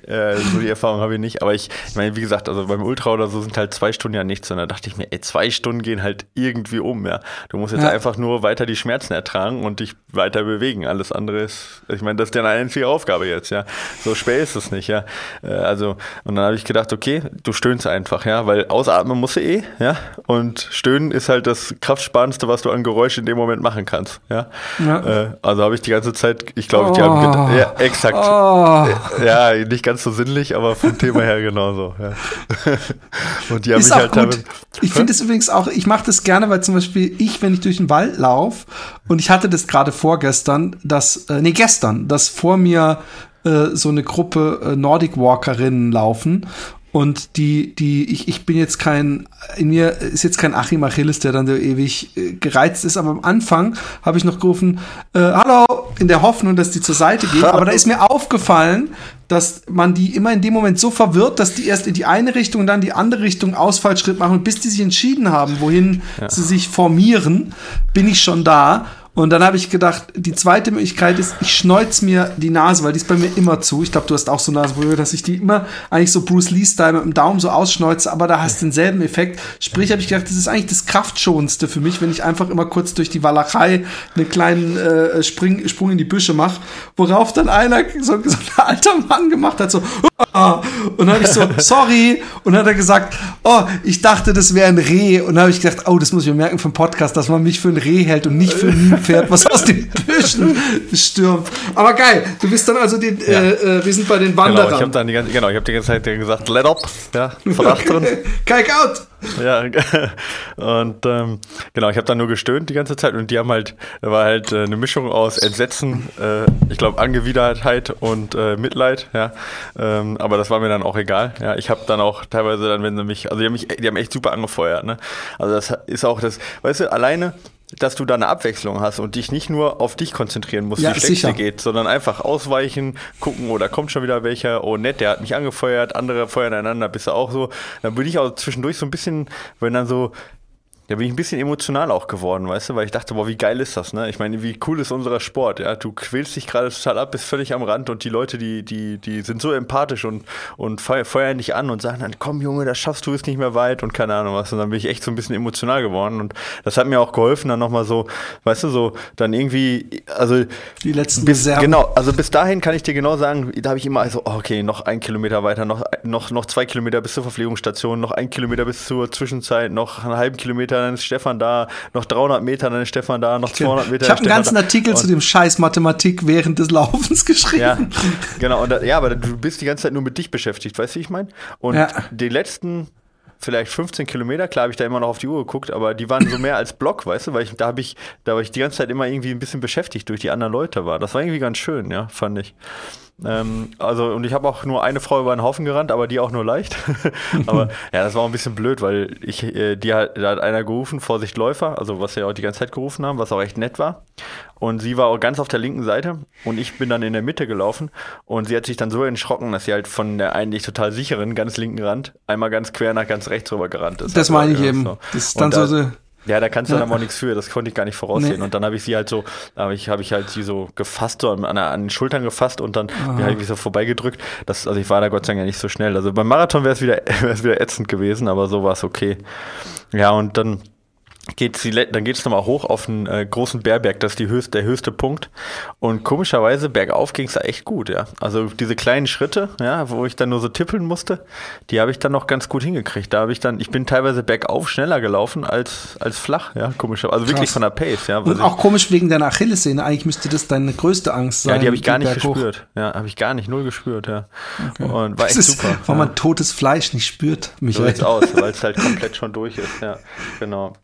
äh, so die Erfahrung habe ich nicht. Aber ich, ich meine, wie gesagt, also beim Ultra oder so sind halt zwei Stunden ja nichts. Und da dachte ich mir, ey, zwei Stunden gehen halt irgendwie um, ja. Du musst jetzt ja. einfach nur weiter die Schmerzen ertragen und dich weiter bewegen. Alles andere ist, ich meine, das ist deine einzige Aufgabe jetzt, ja. So schwer ist es nicht, ja. Äh, also, und dann habe ich gedacht, okay, du stöhnst einfach, ja, weil ausatmen musst du eh, ja. Und stöhnen ist halt das kraftsparendste, was du an Geräusch in dem Moment machen kannst, ja. ja. Äh, also habe ich die ganze Zeit, ich glaube, oh. die haben gedacht, ja, oh. exakt. Oh. Ja, nicht ganz so sinnlich, aber vom Thema her genauso. Ja. Und die haben ist mich halt damit. Ich finde es übrigens auch, ich mache das gerne, weil zum Beispiel ich, wenn ich durch den Wald laufe, und ich hatte das gerade vorgestern, dass, äh, nee, gestern, dass vor mir äh, so eine Gruppe äh, Nordic Walkerinnen laufen und die, die, ich, ich bin jetzt kein, in mir ist jetzt kein Achim Achilles, der dann so ewig äh, gereizt ist, aber am Anfang habe ich noch gerufen, äh, hallo, in der Hoffnung, dass die zur Seite gehen. Aber da ist mir aufgefallen, dass man die immer in dem Moment so verwirrt, dass die erst in die eine Richtung und dann die andere Richtung Ausfallschritt machen, bis die sich entschieden haben, wohin ja. sie sich formieren, bin ich schon da. Und dann habe ich gedacht, die zweite Möglichkeit ist, ich schneuz mir die Nase, weil die ist bei mir immer zu. Ich glaube, du hast auch so Nasenprobleme, dass ich die immer eigentlich so Bruce Lee-Style mit dem Daumen so ausschneuze, aber da hast du denselben Effekt. Sprich, habe ich gedacht, das ist eigentlich das Kraftschonendste für mich, wenn ich einfach immer kurz durch die Walachei einen kleinen äh, Spring, Sprung in die Büsche mache, worauf dann einer, so, so ein alter Mann gemacht hat, so, oh, und dann habe ich so, sorry, und dann hat er gesagt, oh, ich dachte, das wäre ein Reh, und dann habe ich gedacht, oh, das muss ich mir merken vom Podcast, dass man mich für ein Reh hält und nicht für ein Nilpferd, was aus den Büschen stürmt. Aber geil, du bist dann also die, ja. äh, wir sind bei den Wanderern. Genau, ich habe dann die ganze, genau, ich habe die ganze Zeit gesagt, let up, ja, von achteren. Kike out! Ja, und ähm, genau, ich habe dann nur gestöhnt die ganze Zeit und die haben halt, da war halt äh, eine Mischung aus Entsetzen, äh, ich glaube Angewidertheit und äh, Mitleid, ja. Ähm, aber das war mir dann auch egal. Ja, ich habe dann auch teilweise dann, wenn sie mich, also die haben mich, die haben echt super angefeuert, ne? Also das ist auch das, weißt du, alleine dass du da eine Abwechslung hast und dich nicht nur auf dich konzentrieren musst, ja, wie schlecht dir geht, sondern einfach ausweichen, gucken, oh, da kommt schon wieder welcher, oh nett, der hat mich angefeuert, andere feuern einander, bist du auch so. Dann würde ich auch zwischendurch so ein bisschen, wenn dann so da bin ich ein bisschen emotional auch geworden, weißt du, weil ich dachte, boah, wie geil ist das, ne? Ich meine, wie cool ist unser Sport, ja? Du quälst dich gerade total ab, bist völlig am Rand und die Leute, die, die, die sind so empathisch und, und feuern dich an und sagen dann, komm Junge, das schaffst du, ist nicht mehr weit und keine Ahnung was. Und dann bin ich echt so ein bisschen emotional geworden und das hat mir auch geholfen, dann nochmal so, weißt du, so, dann irgendwie, also. Die letzten bis, Reserven. Genau, also bis dahin kann ich dir genau sagen, da habe ich immer so, also, okay, noch ein Kilometer weiter, noch, noch, noch zwei Kilometer bis zur Verpflegungsstation, noch ein Kilometer bis zur Zwischenzeit, noch einen halben Kilometer dann ist Stefan da, noch 300 Meter, dann ist Stefan da, noch 200 Meter. Ich habe einen ganzen da. Artikel und zu dem Scheiß Mathematik während des Laufens geschrieben. Ja, genau. Und da, ja, aber du bist die ganze Zeit nur mit dich beschäftigt, weißt du, wie ich meine? Und ja. die letzten vielleicht 15 Kilometer, klar habe ich da immer noch auf die Uhr geguckt, aber die waren so mehr als Block, weißt du, weil ich, da habe ich, da war ich die ganze Zeit immer irgendwie ein bisschen beschäftigt durch die anderen Leute war. Das war irgendwie ganz schön, ja, fand ich. Ähm, also, und ich habe auch nur eine Frau über den Haufen gerannt, aber die auch nur leicht. aber ja, das war auch ein bisschen blöd, weil ich, äh, die hat, da hat einer gerufen, Vorsicht Läufer, also was wir auch die ganze Zeit gerufen haben, was auch echt nett war. Und sie war auch ganz auf der linken Seite und ich bin dann in der Mitte gelaufen und sie hat sich dann so erschrocken, dass sie halt von der eigentlich total sicheren, ganz linken Rand einmal ganz quer nach ganz rechts rüber gerannt ist. Das meine ich eben. So. Das ist dann da, so ja, da kannst du ja. dann auch nichts für, das konnte ich gar nicht voraussehen. Nee. Und dann habe ich sie halt so, habe ich, hab ich halt sie so gefasst, so an, an den Schultern gefasst und dann habe ich so vorbeigedrückt. Das, also ich war da Gott sei Dank ja nicht so schnell. Also beim Marathon wäre es wieder, wieder ätzend gewesen, aber so war es okay. Ja, und dann geht's die, dann geht es nochmal hoch auf einen äh, großen Bärberg, das ist die höchste, der höchste Punkt. Und komischerweise bergauf ging es da echt gut, ja. Also diese kleinen Schritte, ja, wo ich dann nur so tippeln musste, die habe ich dann noch ganz gut hingekriegt. Da habe ich dann, ich bin teilweise bergauf schneller gelaufen als, als flach, ja, komischerweise. Also Krass. wirklich von der Pace, ja. Und auch komisch wegen deiner Achillessehne. Eigentlich müsste das deine größte Angst sein. Ja, die habe ich gar nicht gespürt. Ja, habe ich gar nicht, null gespürt, ja. Okay. Und war das echt ist, super. Weil ja. man totes Fleisch nicht spürt, Michael. So aus, weil es halt komplett schon durch ist, ja, genau.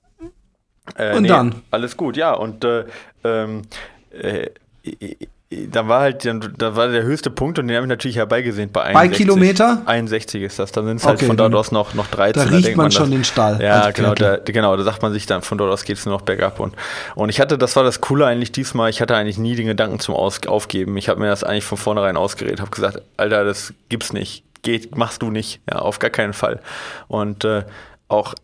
Äh, und nee, dann? Alles gut, ja. Und äh, ähm, äh, da war halt, da war der höchste Punkt und den habe ich natürlich herbeigesehen bei 61. Bei Kilometer? 61 ist das. Dann sind es halt okay, von dort aus noch, noch 13. Da riecht da man, man schon das, den Stall. Ja, genau da, genau, da sagt man sich dann, von dort aus geht es nur noch bergab. Und, und ich hatte, das war das Coole eigentlich diesmal, ich hatte eigentlich nie den Gedanken zum aus, Aufgeben. Ich habe mir das eigentlich von vornherein ausgeredet, habe gesagt, Alter, das gibt's nicht. Geht, machst du nicht. Ja, auf gar keinen Fall. Und äh, auch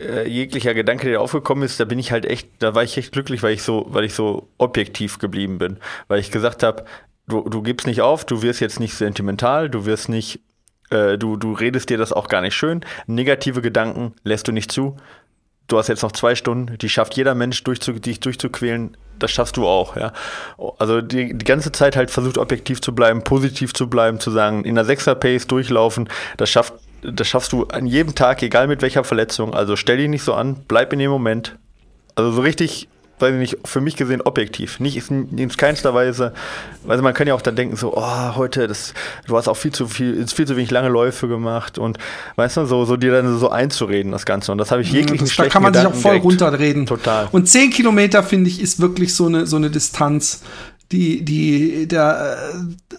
äh, jeglicher Gedanke, der aufgekommen ist, da bin ich halt echt, da war ich echt glücklich, weil ich so, weil ich so objektiv geblieben bin, weil ich gesagt habe, du, du gibst nicht auf, du wirst jetzt nicht sentimental, du wirst nicht, äh, du, du redest dir das auch gar nicht schön. Negative Gedanken lässt du nicht zu. Du hast jetzt noch zwei Stunden, die schafft jeder Mensch, durchzu, dich durchzuquälen. Das schaffst du auch, ja. Also die, die ganze Zeit halt versucht, objektiv zu bleiben, positiv zu bleiben, zu sagen, in der Sechser-Pace durchlaufen, das schafft das schaffst du an jedem Tag, egal mit welcher Verletzung. Also stell dich nicht so an, bleib in dem Moment. Also so richtig, weiß ich nicht, für mich gesehen objektiv. Nicht in keinster Weise, also man kann ja auch dann denken, so, oh, heute, das, du hast auch viel zu viel, viel zu wenig lange Läufe gemacht und weißt du, so, so dir dann so einzureden, das Ganze. Und das habe ich jeglichen das, Da kann man Gedanken sich auch voll direkt. runterreden. Total. Und zehn Kilometer, finde ich, ist wirklich so eine, so eine Distanz, die, die, da,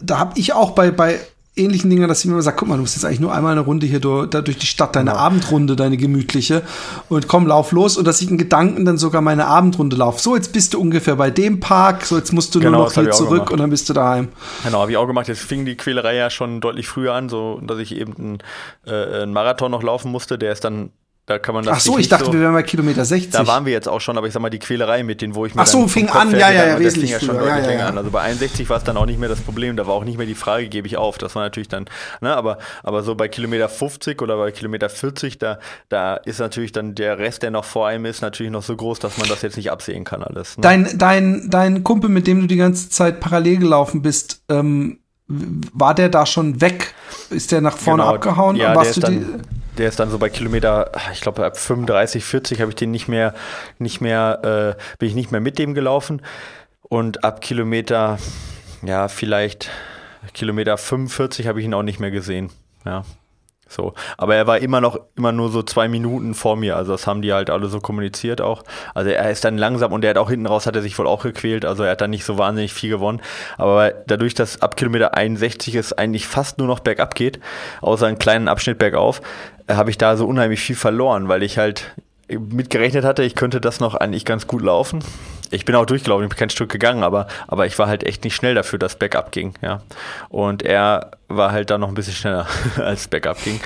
da habe ich auch bei, bei ähnlichen Dingen, dass ich mir sagt, guck mal, du musst jetzt eigentlich nur einmal eine Runde hier durch, durch die Stadt, deine genau. Abendrunde, deine gemütliche und komm, lauf los und dass ich in Gedanken dann sogar meine Abendrunde laufe. So, jetzt bist du ungefähr bei dem Park, so jetzt musst du genau, nur noch hier zurück und dann bist du daheim. Genau, habe ich auch gemacht. Jetzt fing die Quälerei ja schon deutlich früher an, so dass ich eben einen, äh, einen Marathon noch laufen musste, der ist dann da kann man das Ach so, ich dachte, so, wir wären bei Kilometer 60. Da waren wir jetzt auch schon, aber ich sag mal, die Quälerei mit denen, wo ich mir Ach so, fing an, ja, ja, ja, wesentlich ja schon früher. deutlich ja, ja, länger an. Also bei 61 war es dann auch nicht mehr das Problem, da war auch nicht mehr die Frage, gebe ich auf. Das war natürlich dann, ne, aber, aber so bei Kilometer 50 oder bei Kilometer 40, da, da ist natürlich dann der Rest, der noch vor einem ist, natürlich noch so groß, dass man das jetzt nicht absehen kann alles. Ne? Dein, dein, dein Kumpel, mit dem du die ganze Zeit parallel gelaufen bist, ähm, war der da schon weg? Ist der nach vorne genau, abgehauen? Ja, warst der, ist dann, der ist dann so bei Kilometer, ich glaube ab 35, 40 habe ich den nicht mehr, nicht mehr, äh, bin ich nicht mehr mit dem gelaufen. Und ab Kilometer, ja, vielleicht Kilometer 45 habe ich ihn auch nicht mehr gesehen. Ja. So. Aber er war immer noch, immer nur so zwei Minuten vor mir. Also das haben die halt alle so kommuniziert auch. Also er ist dann langsam und er hat auch hinten raus, hat er sich wohl auch gequält. Also er hat dann nicht so wahnsinnig viel gewonnen. Aber dadurch, dass ab Kilometer 61 es eigentlich fast nur noch bergab geht, außer einen kleinen Abschnitt bergauf, äh, habe ich da so unheimlich viel verloren, weil ich halt mitgerechnet hatte, ich könnte das noch eigentlich ganz gut laufen. Ich bin auch durchgelaufen, ich bin kein Stück gegangen, aber, aber ich war halt echt nicht schnell dafür, dass Backup ging, ja. Und er war halt da noch ein bisschen schneller, als Backup ging.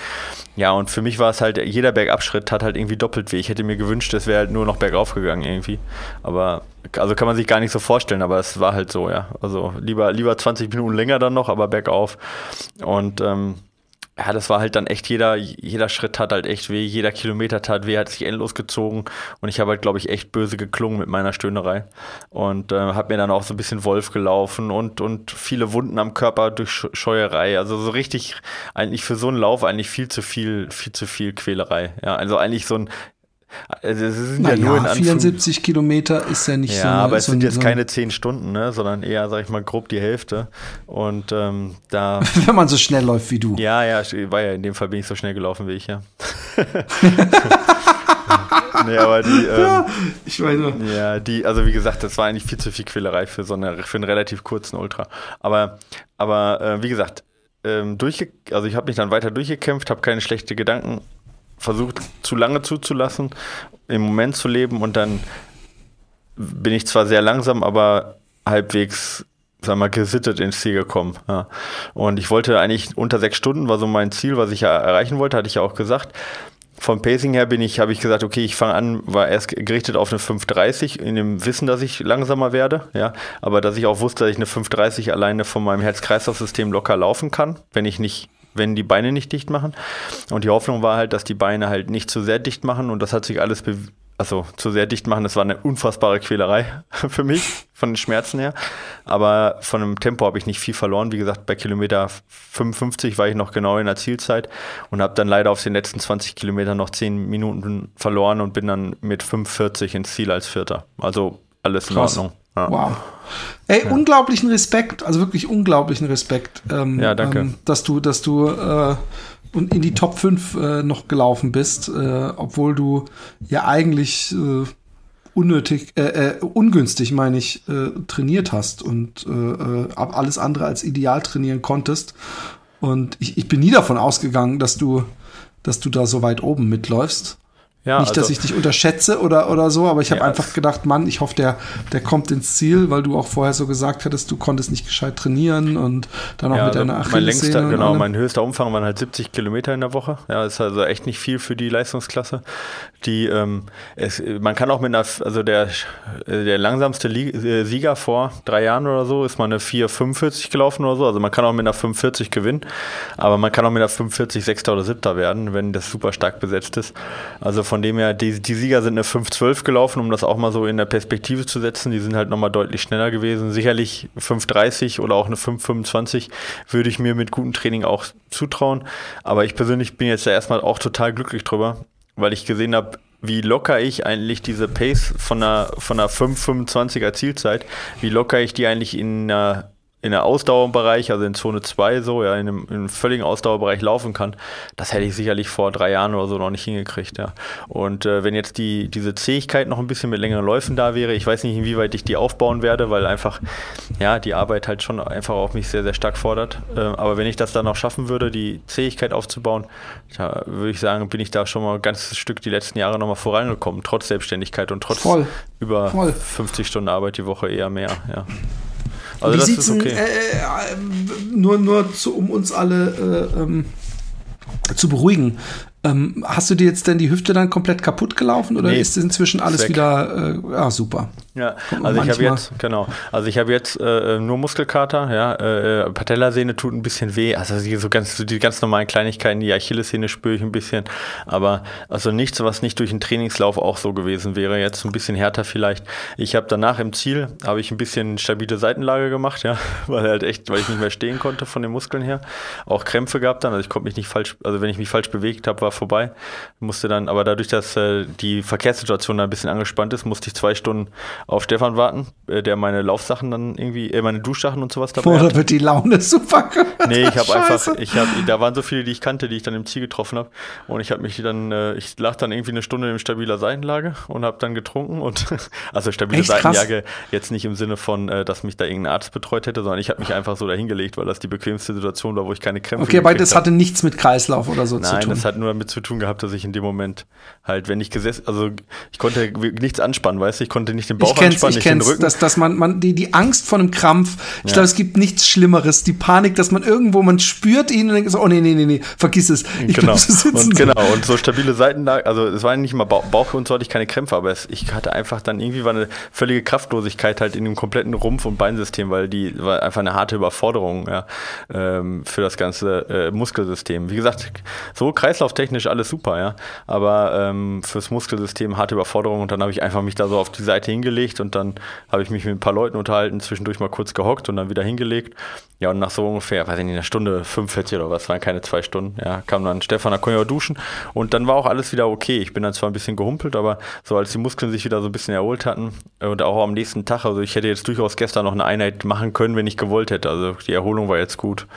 Ja, und für mich war es halt, jeder Bergabschritt hat halt irgendwie doppelt weh. Ich hätte mir gewünscht, es wäre halt nur noch bergauf gegangen irgendwie. Aber, also kann man sich gar nicht so vorstellen, aber es war halt so, ja. Also lieber, lieber 20 Minuten länger dann noch, aber bergauf. Und ähm, ja, das war halt dann echt jeder, jeder Schritt tat halt echt weh, jeder Kilometer tat weh, hat sich endlos gezogen. Und ich habe halt, glaube ich, echt böse geklungen mit meiner Stöhnerei. Und äh, habe mir dann auch so ein bisschen Wolf gelaufen und, und viele Wunden am Körper durch Scheuerei, also so richtig eigentlich für so einen Lauf eigentlich viel zu viel, viel zu viel Quälerei, ja, also eigentlich so ein also es sind ja, nur in 74 Kilometer ist ja nicht ja, so. Ja, aber es so sind jetzt so keine 10 Stunden, ne, sondern eher, sag ich mal, grob die Hälfte. Und ähm, da. Wenn man so schnell läuft wie du. Ja, ja, war ja in dem Fall bin ich so schnell gelaufen wie ich, ja. nee, aber die. Ähm, ja, ich meine. Ja, die, also wie gesagt, das war eigentlich viel zu viel Quälerei für so eine, für einen relativ kurzen Ultra. Aber, aber äh, wie gesagt, ähm, durchge also ich habe mich dann weiter durchgekämpft, habe keine schlechten Gedanken versucht, zu lange zuzulassen, im Moment zu leben und dann bin ich zwar sehr langsam, aber halbwegs, sag mal, gesittet ins Ziel gekommen. Ja. Und ich wollte eigentlich unter sechs Stunden, war so mein Ziel, was ich ja erreichen wollte, hatte ich ja auch gesagt. Vom Pacing her bin ich, habe ich gesagt, okay, ich fange an, war erst gerichtet auf eine 5,30 in dem Wissen, dass ich langsamer werde, ja, aber dass ich auch wusste, dass ich eine 5,30 alleine von meinem Herz-Kreislauf-System locker laufen kann, wenn ich nicht wenn die Beine nicht dicht machen. Und die Hoffnung war halt, dass die Beine halt nicht zu sehr dicht machen und das hat sich alles also zu sehr dicht machen, das war eine unfassbare Quälerei für mich, von den Schmerzen her. Aber von dem Tempo habe ich nicht viel verloren. Wie gesagt, bei Kilometer 55 war ich noch genau in der Zielzeit und habe dann leider auf den letzten 20 Kilometern noch 10 Minuten verloren und bin dann mit 45 ins Ziel als Vierter. Also alles in Krass. Ordnung. Ja. Wow. Ey, ja. unglaublichen Respekt, also wirklich unglaublichen Respekt. Ähm, ja, danke. Ähm, dass du, dass du äh, in die Top 5 äh, noch gelaufen bist, äh, obwohl du ja eigentlich äh, unnötig, äh, äh, ungünstig, meine ich, äh, trainiert hast und äh, äh alles andere als ideal trainieren konntest. Und ich, ich bin nie davon ausgegangen, dass du, dass du da so weit oben mitläufst. Ja, Nicht, also, dass ich dich unterschätze oder, oder so, aber ich habe ja, einfach gedacht, Mann, ich hoffe, der, der kommt ins Ziel, weil du auch vorher so gesagt hattest, du konntest nicht gescheit trainieren und dann auch ja, mit deiner also Mein längster, genau, mein höchster Umfang waren halt 70 Kilometer in der Woche. Ja, ist also echt nicht viel für die Leistungsklasse. Die, ähm, es, man kann auch mit einer, also der, der langsamste äh, Sieger vor drei Jahren oder so ist mal eine 4,45 gelaufen oder so. Also man kann auch mit einer 45 gewinnen, aber man kann auch mit einer 45 Sechster oder Siebter werden, wenn das super stark besetzt ist. Also von dem her, die, die Sieger sind eine 5-12 gelaufen, um das auch mal so in der Perspektive zu setzen. Die sind halt nochmal deutlich schneller gewesen. Sicherlich 5-30 oder auch eine 5-25 würde ich mir mit gutem Training auch zutrauen. Aber ich persönlich bin jetzt ja erstmal auch total glücklich drüber, weil ich gesehen habe, wie locker ich eigentlich diese Pace von einer, von einer 5,25er Zielzeit, wie locker ich die eigentlich in einer in der Ausdauerbereich, also in Zone 2 so, ja, in einem, in einem völligen Ausdauerbereich laufen kann, das hätte ich sicherlich vor drei Jahren oder so noch nicht hingekriegt, ja. Und äh, wenn jetzt die, diese Zähigkeit noch ein bisschen mit längeren Läufen da wäre, ich weiß nicht, inwieweit ich die aufbauen werde, weil einfach, ja, die Arbeit halt schon einfach auf mich sehr, sehr stark fordert. Äh, aber wenn ich das dann noch schaffen würde, die Zähigkeit aufzubauen, da würde ich sagen, bin ich da schon mal ein ganzes Stück die letzten Jahre nochmal vorangekommen, trotz Selbstständigkeit und trotz Voll. über Voll. 50 Stunden Arbeit die Woche eher mehr, ja. Also Wie sieht's okay. äh, äh, nur nur zu, um uns alle äh, ähm, zu beruhigen. Ähm, hast du dir jetzt denn die Hüfte dann komplett kaputt gelaufen oder nee, ist inzwischen alles wieder? Äh, ah, super. Ja, also ich habe jetzt, genau, also ich habe jetzt äh, nur Muskelkater, ja, äh, Patellasehne tut ein bisschen weh, also die, so ganz, so die ganz normalen Kleinigkeiten, die Achillessehne spüre ich ein bisschen, aber also nichts, was nicht durch den Trainingslauf auch so gewesen wäre, jetzt ein bisschen härter vielleicht. Ich habe danach im Ziel, habe ich ein bisschen stabile Seitenlage gemacht, ja, weil halt echt, weil ich nicht mehr stehen konnte von den Muskeln her, auch Krämpfe gehabt dann, also ich konnte mich nicht falsch, also wenn ich mich falsch bewegt habe, war vorbei, musste dann, aber dadurch, dass äh, die Verkehrssituation da ein bisschen angespannt ist, musste ich zwei Stunden auf Stefan warten, äh, der meine Laufsachen dann irgendwie, äh, meine Duschsachen und sowas dabei Oder wird die Laune super. Nee, ich habe einfach, ich habe, da waren so viele, die ich kannte, die ich dann im Ziel getroffen habe und ich habe mich dann, äh, ich lag dann irgendwie eine Stunde in stabiler Seitenlage und habe dann getrunken und, also stabile Echt, Seitenlage jetzt nicht im Sinne von, äh, dass mich da irgendein Arzt betreut hätte, sondern ich habe mich einfach so dahingelegt, weil das die bequemste Situation war, wo ich keine Krämpfe Okay, aber das hatte nichts mit Kreislauf oder so Nein, zu tun. Nein, das hat nur damit zu tun gehabt, dass ich in dem Moment halt, wenn ich gesessen, also ich konnte nichts anspannen, weißt du, ich konnte nicht den Bauch ich anspannen, ich Rücken. Dass, dass man, man die, die Angst vor einem Krampf, ich ja. glaube, es gibt nichts Schlimmeres, die Panik, dass man irgendwo, man spürt ihn und denkt so, oh nee, nee, nee, nee, vergiss es. Ich genau. Und, genau, und so stabile Seitenlage, also es war nicht mal Bauch, Bauch und so hatte ich keine Krämpfe, aber es, ich hatte einfach dann irgendwie war eine völlige Kraftlosigkeit halt in dem kompletten Rumpf- und Beinsystem, weil die war einfach eine harte Überforderung ja, ähm, für das ganze äh, Muskelsystem. Wie gesagt, so kreislauftechnisch alles super, ja, aber ähm, fürs Muskelsystem harte Überforderung und dann habe ich einfach mich da so auf die Seite hingelegt und dann habe ich mich mit ein paar Leuten unterhalten, zwischendurch mal kurz gehockt und dann wieder hingelegt. Ja, und nach so ungefähr, weiß ich nicht, einer Stunde 45 oder was, waren keine zwei Stunden, ja, kam dann Stefan, da konnte ich auch duschen und dann war auch alles wieder okay. Ich bin dann zwar ein bisschen gehumpelt, aber so als die Muskeln sich wieder so ein bisschen erholt hatten und auch am nächsten Tag, also ich hätte jetzt durchaus gestern noch eine Einheit machen können, wenn ich gewollt hätte. Also die Erholung war jetzt gut.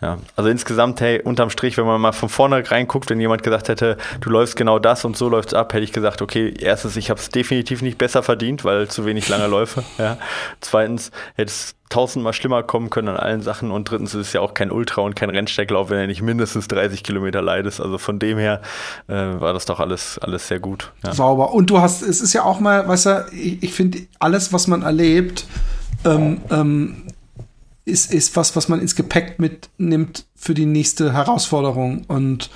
Ja. Also insgesamt, hey, unterm Strich, wenn man mal von vorne reinguckt, wenn jemand gesagt hätte, du läufst genau das und so läuft's ab, hätte ich gesagt, okay, erstens, ich habe es definitiv nicht besser verdient, weil zu wenig lange Läufe. Ja. Zweitens, hätte es tausendmal schlimmer kommen können an allen Sachen. Und drittens ist es ja auch kein Ultra und kein Rennsteiglauf, wenn er nicht mindestens 30 Kilometer leidest. Also von dem her äh, war das doch alles, alles sehr gut. Ja. Sauber. Und du hast, es ist ja auch mal, weißt du, ich, ich finde, alles, was man erlebt, ähm, ähm, ist, ist was, was man ins Gepäck mitnimmt für die nächste Herausforderung. Und,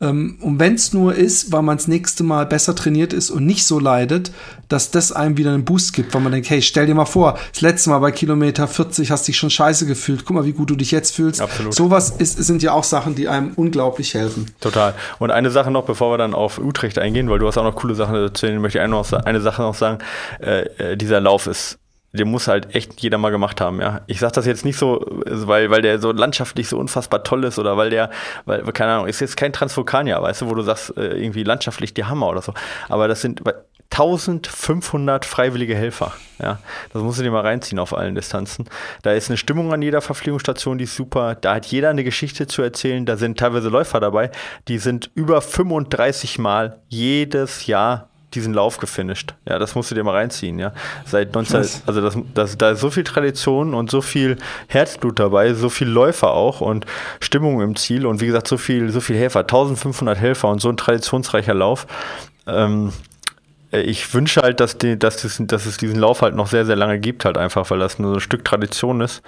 ähm, und wenn es nur ist, weil man das nächste Mal besser trainiert ist und nicht so leidet, dass das einem wieder einen Boost gibt, weil man denkt, hey, stell dir mal vor, das letzte Mal bei Kilometer 40 hast dich schon scheiße gefühlt. Guck mal, wie gut du dich jetzt fühlst. Absolut. Sowas ist, sind ja auch Sachen, die einem unglaublich helfen. Total. Und eine Sache noch, bevor wir dann auf Utrecht eingehen, weil du hast auch noch coole Sachen erzählen, möchte ich eine, eine Sache noch sagen. Äh, äh, dieser Lauf ist den muss halt echt jeder mal gemacht haben, ja. Ich sag das jetzt nicht so, weil, weil der so landschaftlich so unfassbar toll ist oder weil der, weil, keine Ahnung, ist jetzt kein Transvulkanier, weißt du, wo du sagst, äh, irgendwie landschaftlich die Hammer oder so. Aber das sind 1500 freiwillige Helfer, ja. Das musst du dir mal reinziehen auf allen Distanzen. Da ist eine Stimmung an jeder Verpflegungsstation, die ist super. Da hat jeder eine Geschichte zu erzählen. Da sind teilweise Läufer dabei, die sind über 35 Mal jedes Jahr diesen Lauf gefinisht. Ja, das musst du dir mal reinziehen, ja. Seit 19, Krass. also das, das, da ist so viel Tradition und so viel Herzblut dabei, so viel Läufer auch und Stimmung im Ziel und wie gesagt, so viel, so viel Helfer, 1500 Helfer und so ein traditionsreicher Lauf. Ähm, äh, ich wünsche halt, dass, die, dass, das, dass es diesen Lauf halt noch sehr, sehr lange gibt, halt einfach, weil das nur so ein Stück Tradition ist,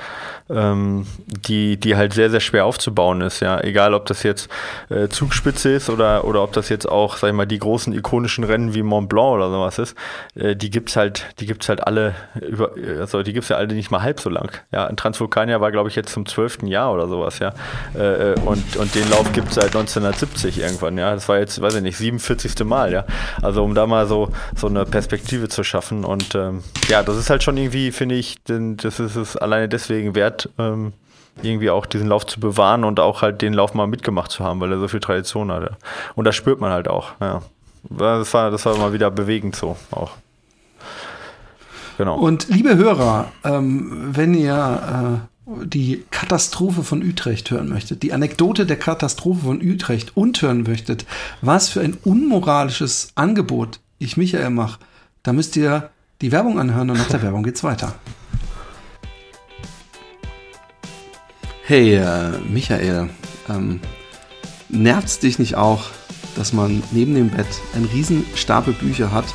ähm, die, die halt sehr, sehr schwer aufzubauen ist, ja. Egal, ob das jetzt äh, Zugspitze ist oder, oder ob das jetzt auch, sag ich mal, die großen ikonischen Rennen wie Mont Blanc oder sowas ist, äh, die gibt's halt, die gibt's halt alle über, also die gibt's ja alle nicht mal halb so lang. Ja, in Transvulkania war, glaube ich, jetzt zum zwölften Jahr oder sowas, ja. Äh, äh und, und den Lauf gibt's seit 1970 irgendwann, ja. Das war jetzt, weiß ich nicht, 47. Mal, ja. Also um da mal so so eine Perspektive zu schaffen. Und ähm, ja, das ist halt schon irgendwie, finde ich, denn das ist es alleine deswegen wert, ähm, irgendwie auch diesen Lauf zu bewahren und auch halt den Lauf mal mitgemacht zu haben, weil er so viel Tradition hatte. Und das spürt man halt auch, ja. Das war, das war mal wieder bewegend so auch. Genau. Und liebe Hörer, ähm, wenn ihr äh, die Katastrophe von Utrecht hören möchtet, die Anekdote der Katastrophe von Utrecht und hören möchtet, was für ein unmoralisches Angebot ich Michael mache, da müsst ihr die Werbung anhören und nach der Werbung geht's weiter. Hey, äh, Michael, ähm, nervt's dich nicht auch, dass man neben dem Bett einen riesen Stapel Bücher hat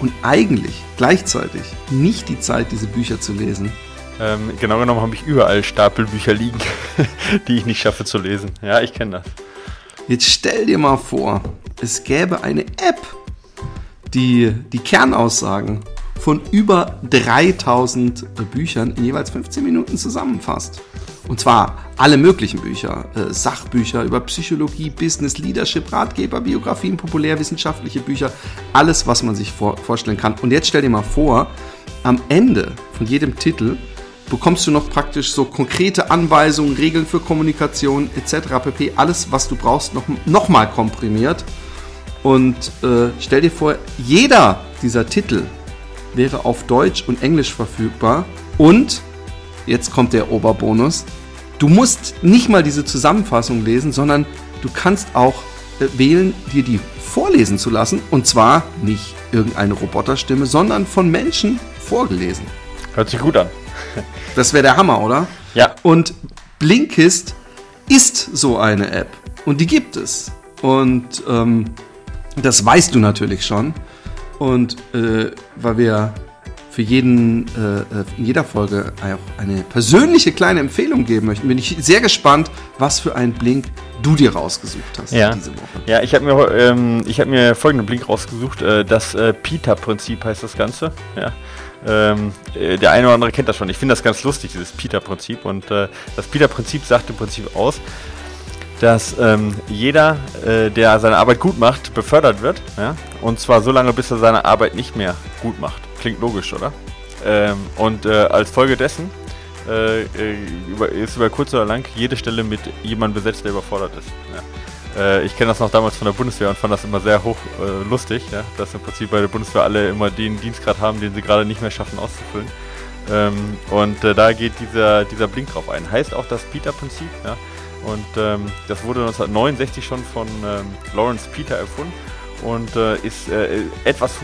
und eigentlich gleichzeitig nicht die Zeit, diese Bücher zu lesen? Ähm, genau genommen habe ich überall Stapelbücher liegen, die ich nicht schaffe zu lesen. Ja, ich kenne das. Jetzt stell dir mal vor, es gäbe eine App, die die Kernaussagen von über 3000 Büchern in jeweils 15 Minuten zusammenfasst. Und zwar alle möglichen Bücher, äh, Sachbücher über Psychologie, Business, Leadership, Ratgeber, Biografien, populärwissenschaftliche Bücher, alles, was man sich vor vorstellen kann. Und jetzt stell dir mal vor, am Ende von jedem Titel bekommst du noch praktisch so konkrete Anweisungen, Regeln für Kommunikation etc. pp. Alles, was du brauchst, noch, noch komprimiert. Und äh, stell dir vor, jeder dieser Titel wäre auf Deutsch und Englisch verfügbar. Und, jetzt kommt der Oberbonus, du musst nicht mal diese Zusammenfassung lesen, sondern du kannst auch äh, wählen, dir die vorlesen zu lassen. Und zwar nicht irgendeine Roboterstimme, sondern von Menschen vorgelesen. Hört sich gut an. Das wäre der Hammer, oder? Ja. Und Blinkist ist so eine App. Und die gibt es. Und ähm, das weißt du natürlich schon. Und äh, weil wir für jeden, äh, in jeder Folge auch eine persönliche kleine Empfehlung geben möchten, bin ich sehr gespannt, was für einen Blink du dir rausgesucht hast ja. diese Woche. Ja, ich habe mir, ähm, hab mir folgenden Blink rausgesucht. Äh, das äh, Peter-Prinzip heißt das Ganze. Ja. Ähm, äh, der eine oder andere kennt das schon. Ich finde das ganz lustig, dieses Peter-Prinzip. Und äh, das Peter-Prinzip sagt im Prinzip aus, dass ähm, jeder, äh, der seine Arbeit gut macht, befördert wird. Ja? Und zwar so lange, bis er seine Arbeit nicht mehr gut macht. Klingt logisch, oder? Ähm, und äh, als Folge dessen äh, äh, über, ist über kurz oder lang jede Stelle mit jemandem besetzt, der überfordert ist. Ja? Äh, ich kenne das noch damals von der Bundeswehr und fand das immer sehr hoch äh, lustig, ja, dass im Prinzip bei der Bundeswehr alle immer den Dienstgrad haben, den sie gerade nicht mehr schaffen auszufüllen. Ähm, und da geht dieser, dieser Blink drauf ein. Heißt auch das Peter-Prinzip, ja. Und ähm, das wurde 1969 schon von ähm, Lawrence Peter erfunden und äh, ist äh, etwas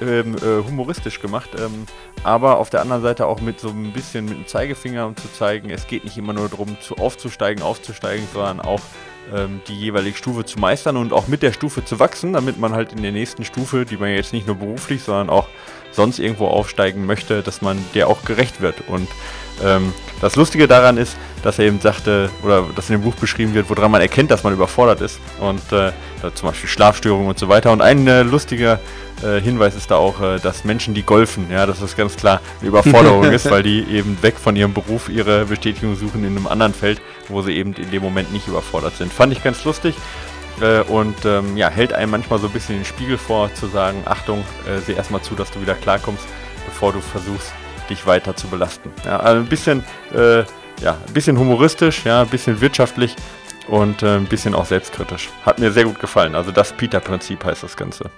ähm, äh, humoristisch gemacht, ähm, aber auf der anderen Seite auch mit so ein bisschen mit dem Zeigefinger, um zu zeigen, es geht nicht immer nur darum, zu aufzusteigen, aufzusteigen, sondern auch ähm, die jeweilige Stufe zu meistern und auch mit der Stufe zu wachsen, damit man halt in der nächsten Stufe, die man jetzt nicht nur beruflich, sondern auch sonst irgendwo aufsteigen möchte, dass man der auch gerecht wird. Und ähm, das Lustige daran ist, dass er eben sagte, oder dass in dem Buch beschrieben wird, woran man erkennt, dass man überfordert ist. Und äh, zum Beispiel Schlafstörungen und so weiter. Und ein äh, lustiger äh, Hinweis ist da auch, äh, dass Menschen, die golfen, ja, dass das ganz klar eine Überforderung ist, weil die eben weg von ihrem Beruf ihre Bestätigung suchen in einem anderen Feld, wo sie eben in dem Moment nicht überfordert sind. Fand ich ganz lustig. Äh, und ähm, ja, hält einem manchmal so ein bisschen den Spiegel vor, zu sagen, Achtung, äh, sieh erstmal zu, dass du wieder klarkommst, bevor du versuchst, dich weiter zu belasten. Ja, also ein bisschen, äh, ja, ein bisschen humoristisch, ja, ein bisschen wirtschaftlich, und äh, ein bisschen auch selbstkritisch. Hat mir sehr gut gefallen. Also das Peter-Prinzip heißt das Ganze.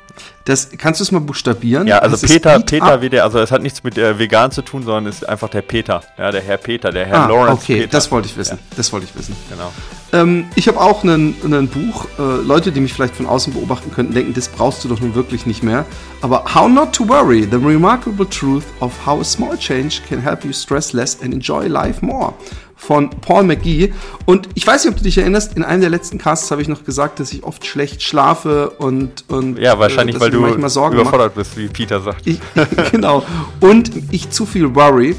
Das, kannst du es mal buchstabieren? Ja, also das Peter, Peter wie der, also es hat nichts mit der Vegan zu tun, sondern es ist einfach der Peter, ja, der Herr Peter, der Herr ah, Lawrence okay, Peter. das wollte ich wissen. Ja. Das wollte ich wissen. Genau. Ähm, ich habe auch ein Buch, äh, Leute, die mich vielleicht von außen beobachten könnten, denken, das brauchst du doch nun wirklich nicht mehr. Aber How Not to Worry, The Remarkable Truth of How a Small Change Can Help You Stress Less and Enjoy Life More von Paul McGee. Und ich weiß nicht, ob du dich erinnerst, in einem der letzten Casts habe ich noch gesagt, dass ich oft schlecht schlafe und. und ja, wahrscheinlich, äh, weil du überfordert macht. bist, wie Peter sagt. Ich, genau. Und ich zu viel worry.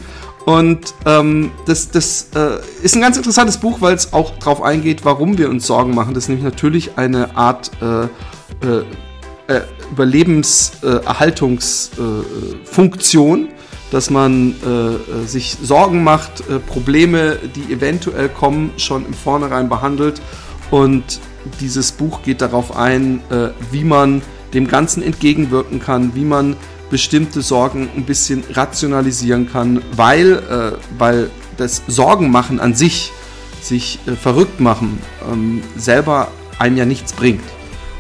Und ähm, das, das äh, ist ein ganz interessantes Buch, weil es auch darauf eingeht, warum wir uns Sorgen machen. Das ist nämlich natürlich eine Art äh, äh, äh Überlebenserhaltungsfunktion dass man äh, sich Sorgen macht, äh, Probleme, die eventuell kommen, schon im Vornherein behandelt. Und dieses Buch geht darauf ein, äh, wie man dem Ganzen entgegenwirken kann, wie man bestimmte Sorgen ein bisschen rationalisieren kann, weil, äh, weil das Sorgenmachen an sich, sich äh, verrückt machen, ähm, selber einem ja nichts bringt.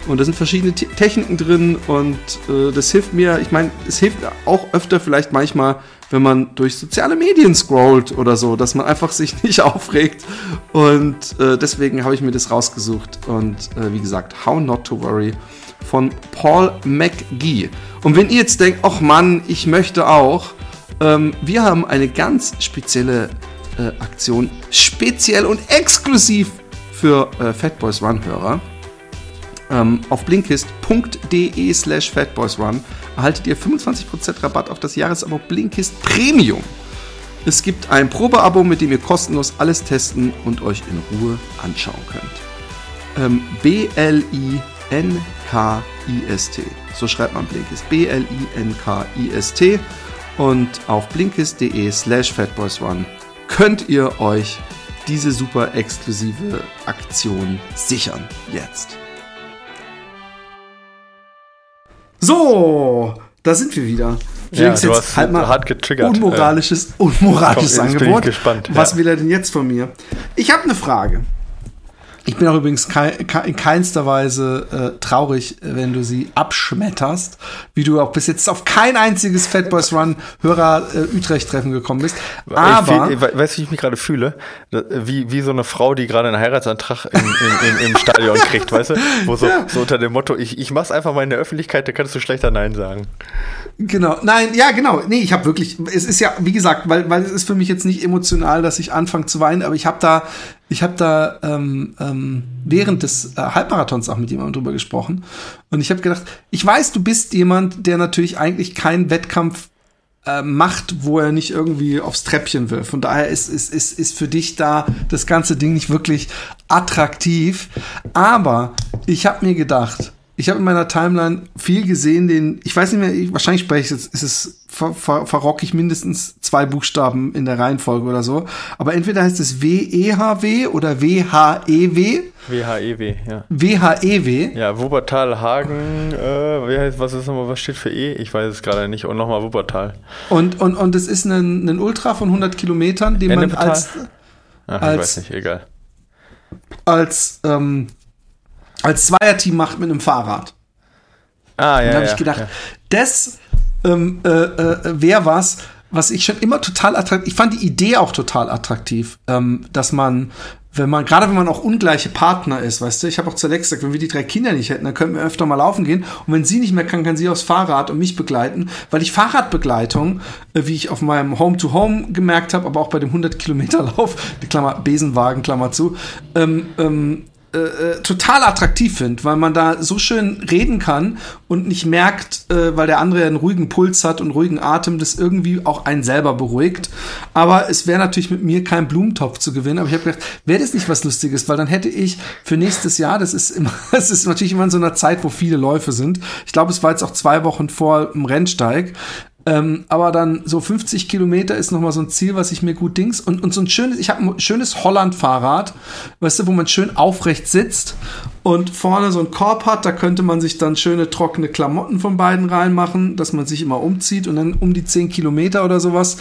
Und da sind verschiedene Techniken drin und äh, das hilft mir, ich meine, es hilft auch öfter vielleicht manchmal, wenn man durch soziale Medien scrollt oder so, dass man einfach sich nicht aufregt. Und äh, deswegen habe ich mir das rausgesucht. Und äh, wie gesagt, How Not to Worry von Paul McGee. Und wenn ihr jetzt denkt, ach Mann, ich möchte auch, ähm, wir haben eine ganz spezielle äh, Aktion, speziell und exklusiv für äh, Fatboys Run-Hörer. Ähm, auf blinkist.de slash fatboysrun erhaltet ihr 25% Rabatt auf das Jahresabo Blinkist Premium. Es gibt ein Probeabo, mit dem ihr kostenlos alles testen und euch in Ruhe anschauen könnt. Ähm, B-L-I B-L-I-N-K-I-S-T. So schreibt man Blinkist. B-L-I-N-K-I-S-T. Und auf blinkist.de slash fatboysone könnt ihr euch diese super exklusive Aktion sichern. Jetzt. So, da sind wir wieder. Ja, du hast halt mal hart getriggert. Unmoralisches, unmoralisches Komm, jetzt bin Angebot. ich gespannt, Was ja. will er denn jetzt von mir? Ich habe eine Frage. Ich bin auch übrigens in keinster Weise äh, traurig, wenn du sie abschmetterst, wie du auch bis jetzt auf kein einziges Fatboys Run Hörer äh, Utrecht Treffen gekommen bist. Aber ich, weißt du, wie ich mich gerade fühle? Wie, wie so eine Frau, die gerade einen Heiratsantrag im, im, im, im Stadion kriegt, weißt du? Wo so, so unter dem Motto, ich, ich mach's einfach mal in der Öffentlichkeit, da kannst du schlechter Nein sagen. Genau, nein, ja, genau. Nee, ich habe wirklich, es ist ja, wie gesagt, weil, weil es ist für mich jetzt nicht emotional, dass ich anfange zu weinen, aber ich habe da, ich habe da ähm, ähm, während des äh, Halbmarathons auch mit jemandem drüber gesprochen und ich habe gedacht, ich weiß, du bist jemand, der natürlich eigentlich keinen Wettkampf äh, macht, wo er nicht irgendwie aufs Treppchen will. Von daher ist, ist, ist, ist für dich da das ganze Ding nicht wirklich attraktiv. Aber ich habe mir gedacht, ich habe in meiner Timeline viel gesehen, den, ich weiß nicht mehr, ich, wahrscheinlich spreche ich jetzt, ist es, ver, ver, verrock ich mindestens zwei Buchstaben in der Reihenfolge oder so. Aber entweder heißt es W-E-H-W oder W-H-E-W. WHEW, ja. W-H-E-W. Ja, Wuppertal, Hagen, äh, wie heißt, was ist nochmal, was steht für E? Ich weiß es gerade nicht. Und nochmal Wuppertal. Und, und, und es ist ein, ein Ultra von 100 Kilometern, den man als, Ach, ich Als- weiß nicht, egal. als, ähm, als Zweierteam macht mit einem Fahrrad. Ah, ja, Und da habe ja, ich gedacht, ja. das ähm, äh, äh, wäre was, was ich schon immer total attraktiv, ich fand die Idee auch total attraktiv, ähm, dass man, wenn man, gerade wenn man auch ungleiche Partner ist, weißt du, ich habe auch zu Alex gesagt, wenn wir die drei Kinder nicht hätten, dann könnten wir öfter mal laufen gehen und wenn sie nicht mehr kann, kann sie aufs Fahrrad und mich begleiten, weil ich Fahrradbegleitung, äh, wie ich auf meinem Home-to-Home gemerkt habe, aber auch bei dem 100-Kilometer-Lauf, die Klammer, Besenwagen, Klammer zu, ähm, ähm, äh, äh, total attraktiv finde, weil man da so schön reden kann und nicht merkt, äh, weil der andere einen ruhigen Puls hat und ruhigen Atem, das irgendwie auch einen selber beruhigt. Aber es wäre natürlich mit mir kein Blumentopf zu gewinnen. Aber ich habe gedacht, wäre das nicht was Lustiges, weil dann hätte ich für nächstes Jahr, das ist immer, das ist natürlich immer in so einer Zeit, wo viele Läufe sind. Ich glaube, es war jetzt auch zwei Wochen vor dem Rennsteig. Ähm, aber dann so 50 Kilometer ist noch mal so ein Ziel, was ich mir gut dings und, und so ein schönes, ich habe ein schönes Holland-Fahrrad, weißt du, wo man schön aufrecht sitzt und vorne so ein Korb hat, da könnte man sich dann schöne trockene Klamotten von beiden reinmachen, dass man sich immer umzieht und dann um die 10 Kilometer oder sowas.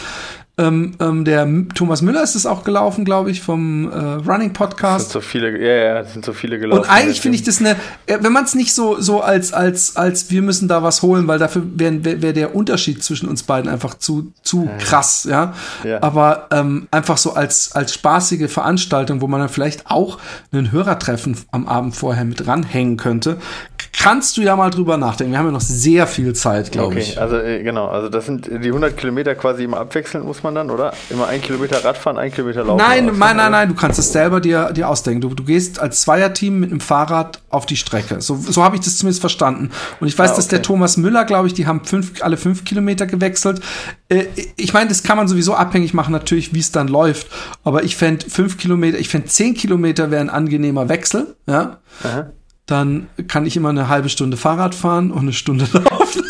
Ähm, ähm, der Thomas Müller ist es auch gelaufen, glaube ich, vom äh, Running Sind Podcast. so viele, ja, ja, sind so viele gelaufen. Und eigentlich finde ich das eine, äh, wenn man es nicht so, so als, als, als wir müssen da was holen, weil dafür wäre wär, der Unterschied zwischen uns beiden einfach zu, zu krass, ja. Ja. Aber ähm, einfach so als, als spaßige Veranstaltung, wo man dann vielleicht auch einen Hörertreffen am Abend vorher mit ranhängen könnte, kannst du ja mal drüber nachdenken. Wir haben ja noch sehr viel Zeit, glaube Okay, ich. also äh, genau, also das sind die 100 Kilometer quasi immer abwechselnd muss man dann, oder? Immer ein Kilometer Radfahren, ein Kilometer laufen. Nein, oder nein, nein, nein, du kannst es selber dir, dir ausdenken. Du, du gehst als Zweierteam mit einem Fahrrad auf die Strecke. So, so habe ich das zumindest verstanden. Und ich weiß, Ah, dass der okay. Thomas Müller, glaube ich, die haben fünf, alle fünf Kilometer gewechselt. Äh, ich meine, das kann man sowieso abhängig machen, natürlich, wie es dann läuft. Aber ich fände fünf Kilometer, ich fände zehn Kilometer wäre ein angenehmer Wechsel, ja. Aha. Dann kann ich immer eine halbe Stunde Fahrrad fahren und eine Stunde laufen.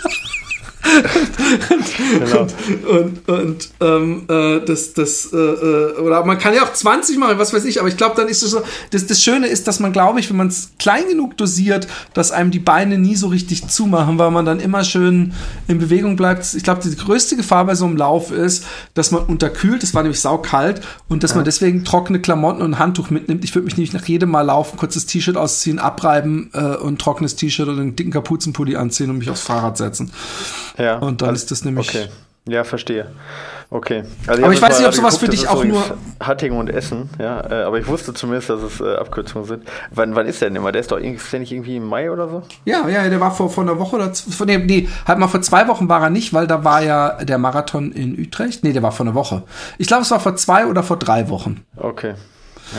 Genau. Und, und ähm, äh, das, das, äh, äh, oder man kann ja auch 20 machen, was weiß ich, aber ich glaube, dann ist es so, das, das Schöne ist, dass man, glaube ich, wenn man es klein genug dosiert, dass einem die Beine nie so richtig zumachen, weil man dann immer schön in Bewegung bleibt. Ich glaube, die größte Gefahr bei so einem Lauf ist, dass man unterkühlt, es war nämlich saukalt, und dass man deswegen trockene Klamotten und ein Handtuch mitnimmt. Ich würde mich nämlich nach jedem Mal laufen, kurzes T-Shirt ausziehen, abreiben äh, und trockenes T-Shirt und einen dicken Kapuzenpulli anziehen und mich aufs Fahrrad setzen. Ja. Und dann also- ist das nämlich- Okay. Ja, verstehe. Okay. Also Aber ich weiß nicht, ob sowas geguckt, für dich auch nur- Hattingen und Essen, ja. Äh, aber ich wusste zumindest, dass es äh, Abkürzungen sind. Wann, wann ist der denn immer? Der ist doch irgendwie, irgendwie im Mai oder so? Ja, ja, der war vor, vor einer Woche oder z- vor, nee, halt mal vor zwei Wochen war er nicht, weil da war ja der Marathon in Utrecht. Nee, der war vor einer Woche. Ich glaube, es war vor zwei oder vor drei Wochen. Okay.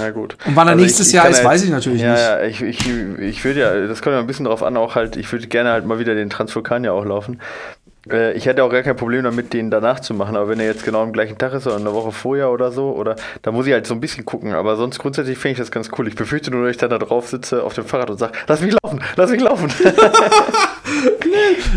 Ja, gut. Und wann er nächstes Jahr kann ist, halt- weiß ich natürlich ja, nicht. Ja, ich, ich, ich würde ja, das kommt ja ein bisschen drauf an, auch halt, ich würde gerne halt mal wieder den Transvulkan ja auch laufen. Äh, ich hätte auch gar kein Problem damit, den danach zu machen, aber wenn er jetzt genau am gleichen Tag ist oder eine Woche vorher oder so, oder da muss ich halt so ein bisschen gucken. Aber sonst grundsätzlich finde ich das ganz cool. Ich befürchte nur, dass ich dann da drauf sitze auf dem Fahrrad und sage, lass mich laufen, lass mich laufen.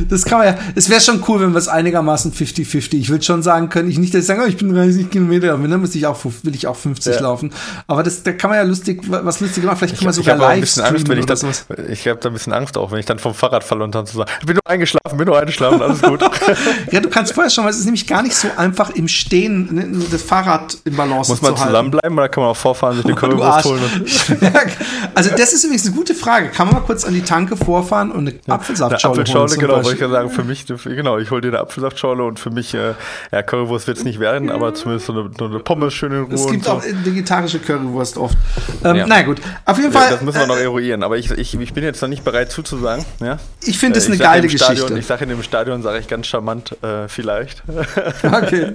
das kann man ja. Es wäre schon cool, wenn wir es einigermaßen 50-50. Ich würde schon sagen können, ich nicht, dass ich sage, oh, ich bin 30 Kilometer, dann muss ich auch, will ich auch 50 ja. laufen. Aber das, da kann man ja lustig, was lustig machen. Vielleicht kann man sogar live streamen Angst, ich, das, ich habe da ein bisschen Angst auch, wenn ich dann vom Fahrrad falle und dann zu sagen, ich bin nur eingeschlafen, bin nur eingeschlafen, alles gut. ja, du kannst vorher schon, weil es ist nämlich gar nicht so einfach im Stehen ne, das Fahrrad im Balance Muss man zusammenbleiben oder kann man auch vorfahren, sich eine Currywurst holen? also das ist übrigens eine gute Frage. Kann man mal kurz an die Tanke vorfahren und eine Apfelsaftschorle eine Apfelschorle, genau, wollte ich ja sagen, für mich, genau, ich hole dir eine Apfelsaftschorle und für mich, äh, ja, Currywurst wird es nicht werden, aber zumindest so eine, so eine Pommes schön in Ruhe. Es gibt so. auch vegetarische Currywurst oft. Ähm, ja. Na gut, auf jeden Fall. Ja, das müssen wir noch äh, eruieren, aber ich, ich, ich bin jetzt noch nicht bereit zuzusagen. Ja? Ich finde es äh, eine geile Geschichte. Stadion, ich sage in dem Stadion, sage ich ganz charmant, äh, vielleicht. Okay.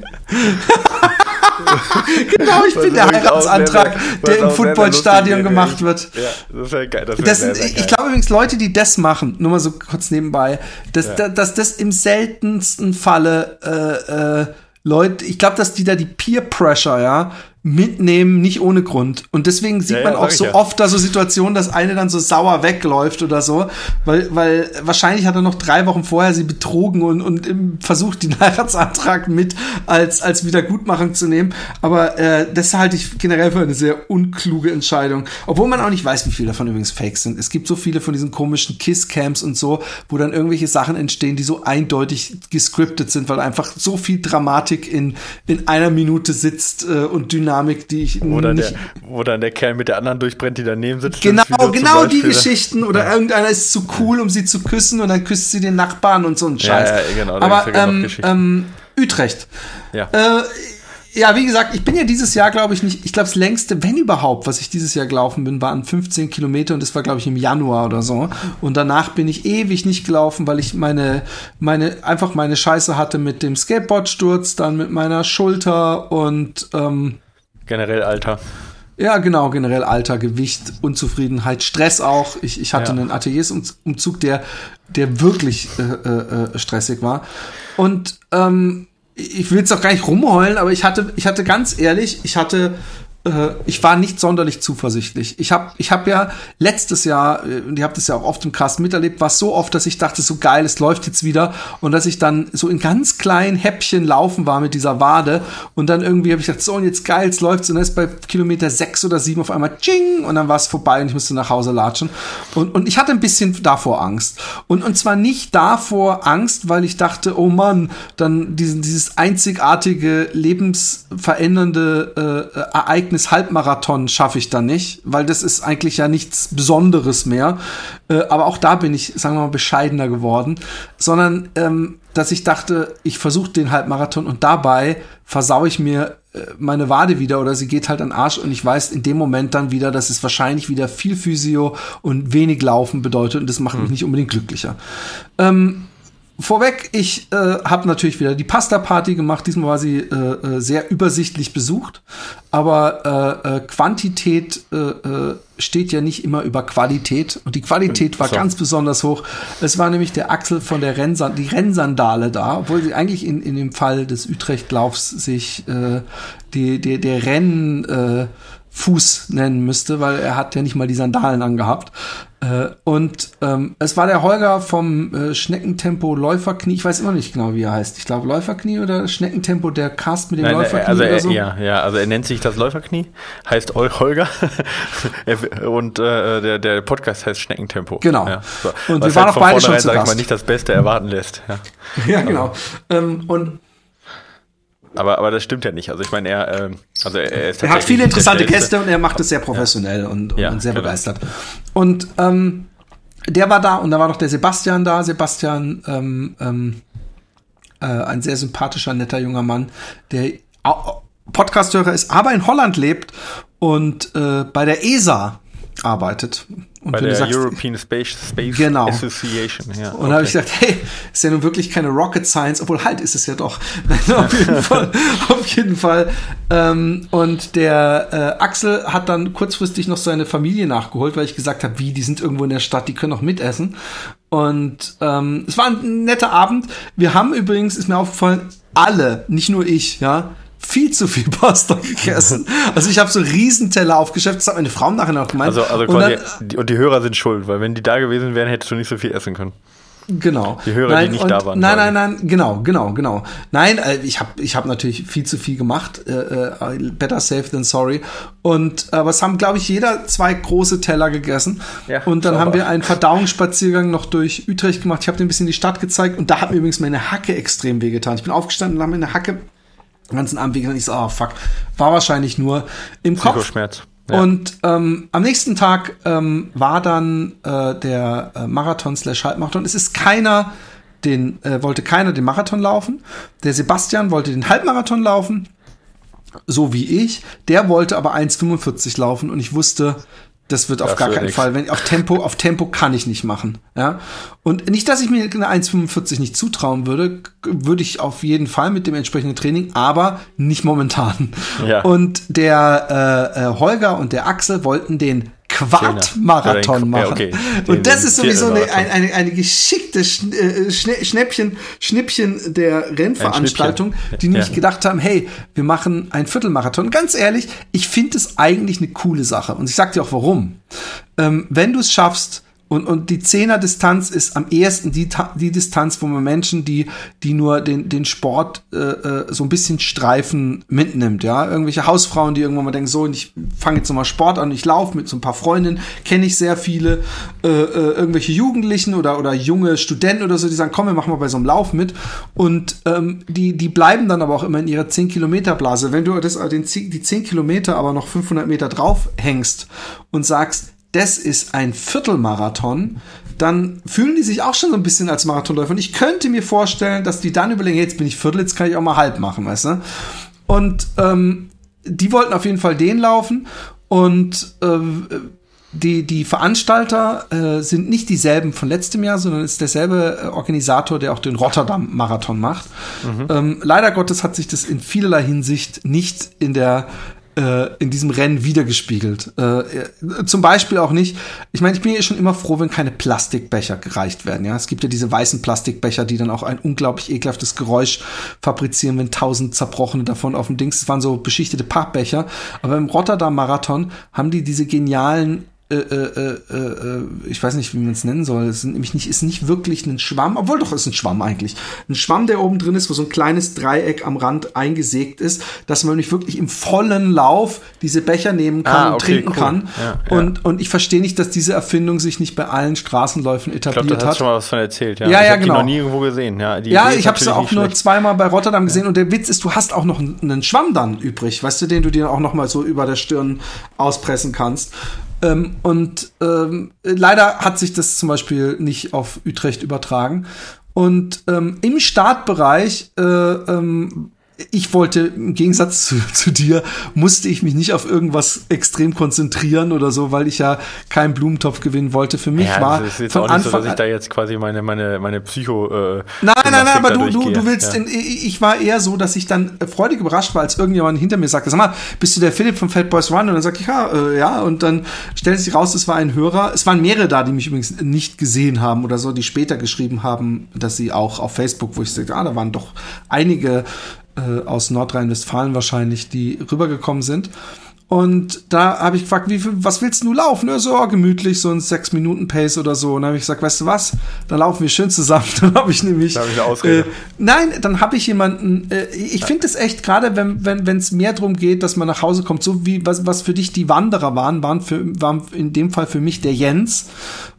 genau, ich bin der Heiratsantrag, der im Footballstadion gemacht wird. Ja, das wäre geil. Das wär das ich glaube übrigens, Leute, die das machen, nur mal so kurz nebenbei, dass, ja. dass das im seltensten Falle äh, äh, Leute, ich glaube, dass die da die Peer Pressure, ja, mitnehmen, nicht ohne Grund. Und deswegen sieht ja, man ja, auch so ja. oft da so Situationen, dass eine dann so sauer wegläuft oder so, weil, weil wahrscheinlich hat er noch drei Wochen vorher sie betrogen und, und versucht, den Heiratsantrag mit als, als Wiedergutmachung zu nehmen. Aber äh, das halte ich generell für eine sehr unkluge Entscheidung. Obwohl man auch nicht weiß, wie viele davon übrigens fake sind. Es gibt so viele von diesen komischen Kiss-Camps und so, wo dann irgendwelche Sachen entstehen, die so eindeutig gescriptet sind, weil einfach so viel Dramatik in, in einer Minute sitzt äh, und dynamisch Dynamik, die ich dann nicht. Der, wo dann der Kerl mit der anderen durchbrennt, die daneben sitzt. Genau, genau die Geschichten. Oder ja. irgendeiner ist zu cool, um sie zu küssen und dann küsst sie den Nachbarn und so ein Scheiß. Ja, ja genau. Aber ähm, ähm, Utrecht. Ja. Äh, ja, wie gesagt, ich bin ja dieses Jahr, glaube ich, nicht, ich glaube, das längste, wenn überhaupt, was ich dieses Jahr gelaufen bin, waren 15 Kilometer und das war, glaube ich, im Januar oder so. Und danach bin ich ewig nicht gelaufen, weil ich meine, meine, einfach meine Scheiße hatte mit dem Skateboardsturz, dann mit meiner Schulter und ähm, Generell Alter. Ja, genau, generell Alter, Gewicht, Unzufriedenheit, Stress auch. Ich, ich hatte ja. einen Ateliersumzug, der, der wirklich äh, äh, äh, stressig war. Und ähm, ich will jetzt auch gar nicht rumheulen, aber ich hatte, ich hatte ganz ehrlich, ich hatte äh, ich war nicht sonderlich zuversichtlich. Ich habe ich hab ja letztes Jahr, äh, und ihr habt es ja auch oft im Cast miterlebt, war es so oft, dass ich dachte, so geil, es läuft jetzt wieder. Und dass ich dann so in ganz kleinen Häppchen laufen war mit dieser Wade. Und dann irgendwie habe ich gedacht, so und jetzt geil, es läuft. Und dann ist bei Kilometer sechs oder sieben auf einmal Ching und dann war es vorbei und ich musste nach Hause latschen. Und, und ich hatte ein bisschen davor Angst. Und, und zwar nicht davor Angst, weil ich dachte, oh Mann, dann diesen, dieses einzigartige, lebensverändernde äh, Ereignis Ereignis Halbmarathon schaffe ich dann nicht, weil das ist eigentlich ja nichts Besonderes mehr. Äh, aber auch da bin ich, sagen wir mal, bescheidener geworden, sondern ähm, dass ich dachte, ich versuche den Halbmarathon und dabei versau ich mir äh, meine Wade wieder oder sie geht halt an Arsch und ich weiß in dem Moment dann wieder, dass es wahrscheinlich wieder viel Physio und wenig Laufen bedeutet und das macht mich hm. nicht unbedingt glücklicher. Ähm, Vorweg, ich äh, habe natürlich wieder die Pasta-Party gemacht. Diesmal war sie äh, äh, sehr übersichtlich besucht. Aber äh, äh, Quantität äh, äh, steht ja nicht immer über Qualität. Und die Qualität war so. ganz besonders hoch. Es war nämlich der Axel von der Rennsand die Rennsandale da, obwohl sie eigentlich in, in dem Fall des Utrecht-Laufs sich äh, die, die, der Rennen äh, Fuß nennen müsste, weil er hat ja nicht mal die Sandalen angehabt. Äh, und ähm, es war der Holger vom äh, Schneckentempo Läuferknie. Ich weiß immer nicht genau, wie er heißt. Ich glaube Läuferknie oder Schneckentempo, der Cast mit dem Nein, Läuferknie also er, so. Ja, ja, also er nennt sich das Läuferknie, heißt Holger und äh, der, der Podcast heißt Schneckentempo. Genau. Ja, so. Und Was wir waren halt auch beide schon zu sag ich mal, nicht das Beste erwarten lässt. Ja, ja genau. Ähm, und aber, aber das stimmt ja nicht. Also ich meine, er, äh, also er, er, er hat viele interessante Gäste und er macht es sehr professionell ja. und, ja, und, sehr genau. begeistert. Und ähm, der war da und da war noch der Sebastian da. Sebastian, ähm, ähm, äh, ein sehr sympathischer, netter junger Mann, der Podcasthörer ist, aber in Holland lebt und äh, bei der ESA arbeitet. Und Bei der sagst, European Space, Space genau. Association. Ja, und okay. habe ich gesagt, hey, ist ja nun wirklich keine Rocket Science, obwohl halt ist es ja doch. auf jeden Fall. Auf jeden Fall. Ähm, und der äh, Axel hat dann kurzfristig noch seine Familie nachgeholt, weil ich gesagt habe, wie, die sind irgendwo in der Stadt, die können auch mitessen. Und ähm, es war ein netter Abend. Wir haben übrigens, ist mir aufgefallen, alle, nicht nur ich, ja, viel zu viel Pasta gegessen. Also ich habe so Riesenteller aufgeschäft, das hat meine Frau nachher noch gemeint. Also, also und, dann, die, und die Hörer sind schuld, weil wenn die da gewesen wären, hättest du nicht so viel essen können. Genau. Die Hörer, nein, die nicht und, da waren. Nein, nein, nein, genau, genau, genau. Nein, äh, ich habe ich hab natürlich viel zu viel gemacht. Äh, äh, better safe than sorry. Und aber es haben, glaube ich, jeder zwei große Teller gegessen. Ja, und dann haben wir einen Verdauungsspaziergang noch durch Utrecht gemacht. Ich habe dir ein bisschen die Stadt gezeigt und da hat mir übrigens meine Hacke extrem wehgetan. Ich bin aufgestanden und habe meine Hacke den ganzen Abend wehgetan. Ich so, oh fuck, war wahrscheinlich nur im Kopf. Ja. Und ähm, am nächsten Tag ähm, war dann äh, der äh, Marathon slash Halbmarathon. Es ist keiner, den äh, wollte keiner den Marathon laufen. Der Sebastian wollte den Halbmarathon laufen, so wie ich. Der wollte aber 1,45 laufen und ich wusste, das wird auf das gar keinen nix. Fall. Wenn auf Tempo, auf Tempo kann ich nicht machen. Ja. Und nicht, dass ich mir eine 1,45 nicht zutrauen würde, würde ich auf jeden Fall mit dem entsprechenden Training, aber nicht momentan. Ja. Und der äh, äh Holger und der Axel wollten den Quad-Marathon machen. Ja, okay. Und das ist sowieso eine, eine, eine geschickte äh, Schnäppchen, Schnippchen der Rennveranstaltung, die nämlich ja. gedacht haben, hey, wir machen ein Viertelmarathon. Ganz ehrlich, ich finde es eigentlich eine coole Sache. Und ich sag dir auch warum. Ähm, wenn du es schaffst, und, und die Zehner-Distanz ist am ehesten die, die Distanz, wo man Menschen, die, die nur den, den Sport äh, äh, so ein bisschen streifen, mitnimmt. Ja, Irgendwelche Hausfrauen, die irgendwann mal denken, so, ich fange jetzt nochmal Sport an, ich laufe mit so ein paar Freundinnen, kenne ich sehr viele, äh, äh, irgendwelche Jugendlichen oder, oder junge Studenten oder so, die sagen, komm, wir machen mal bei so einem Lauf mit. Und ähm, die, die bleiben dann aber auch immer in ihrer 10-Kilometer-Blase. Wenn du das, äh, den, die 10 Kilometer aber noch 500 Meter drauf hängst und sagst, das ist ein Viertelmarathon, dann fühlen die sich auch schon so ein bisschen als Marathonläufer. Und ich könnte mir vorstellen, dass die dann überlegen, jetzt bin ich Viertel, jetzt kann ich auch mal halb machen, weißt du? Und ähm, die wollten auf jeden Fall den laufen. Und äh, die, die Veranstalter äh, sind nicht dieselben von letztem Jahr, sondern ist derselbe äh, Organisator, der auch den Rotterdam-Marathon macht. Mhm. Ähm, leider Gottes hat sich das in vielerlei Hinsicht nicht in der äh, in diesem Rennen wiedergespiegelt. Äh, zum Beispiel auch nicht, ich meine, ich bin ja schon immer froh, wenn keine Plastikbecher gereicht werden. Ja, es gibt ja diese weißen Plastikbecher, die dann auch ein unglaublich ekelhaftes Geräusch fabrizieren, wenn tausend zerbrochene davon auf dem Dings. Das waren so beschichtete Pappbecher. Aber im Rotterdam Marathon haben die diese genialen äh, äh, äh, äh, ich weiß nicht, wie man es nennen soll. Es ist nämlich nicht, ist nicht wirklich ein Schwamm, obwohl doch ist ein Schwamm eigentlich. Ein Schwamm, der oben drin ist, wo so ein kleines Dreieck am Rand eingesägt ist, dass man nicht wirklich im vollen Lauf diese Becher nehmen kann ah, okay, und trinken cool. kann. Ja, ja. Und, und ich verstehe nicht, dass diese Erfindung sich nicht bei allen Straßenläufen etabliert ich glaub, hat. Ich schon mal was von erzählt, ja. Ja, ich ja, genau. Die noch nie irgendwo gesehen. Ja, ja ich habe sie auch nur schlecht. zweimal bei Rotterdam gesehen und der Witz ist, du hast auch noch einen Schwamm dann übrig, weißt du, den du dir auch noch mal so über der Stirn auspressen kannst. Ähm, und ähm, leider hat sich das zum Beispiel nicht auf Utrecht übertragen. Und ähm, im Startbereich äh, ähm, ich wollte, im Gegensatz zu, zu, dir, musste ich mich nicht auf irgendwas extrem konzentrieren oder so, weil ich ja keinen Blumentopf gewinnen wollte. Für mich ja, war es ist jetzt von auch nicht Anfang so, dass ich da jetzt quasi meine, meine, meine Psycho. Äh, nein, nein, nein, aber du, du, du willst, ja. in, ich war eher so, dass ich dann freudig überrascht war, als irgendjemand hinter mir sagte, sag mal, bist du der Philipp von Fat Boys Run? Und dann sag ich, ja, äh, ja, und dann stellt sich raus, es war ein Hörer. Es waren mehrere da, die mich übrigens nicht gesehen haben oder so, die später geschrieben haben, dass sie auch auf Facebook, wo ich sagte, ah, da waren doch einige äh, aus Nordrhein-Westfalen wahrscheinlich, die rübergekommen sind. Und da habe ich gefragt, wie viel, was willst du laufen? Ja, so oh, gemütlich, so ein 6-Minuten-Pace oder so. Und dann habe ich gesagt, weißt du was, dann laufen wir schön zusammen. Dann habe ich nämlich. Da hab ich eine Ausrede. Äh, nein, dann habe ich jemanden, äh, ich finde es echt, gerade wenn wenn wenn, es mehr darum geht, dass man nach Hause kommt, so wie was, was für dich die Wanderer waren, waren, für, waren in dem Fall für mich der Jens.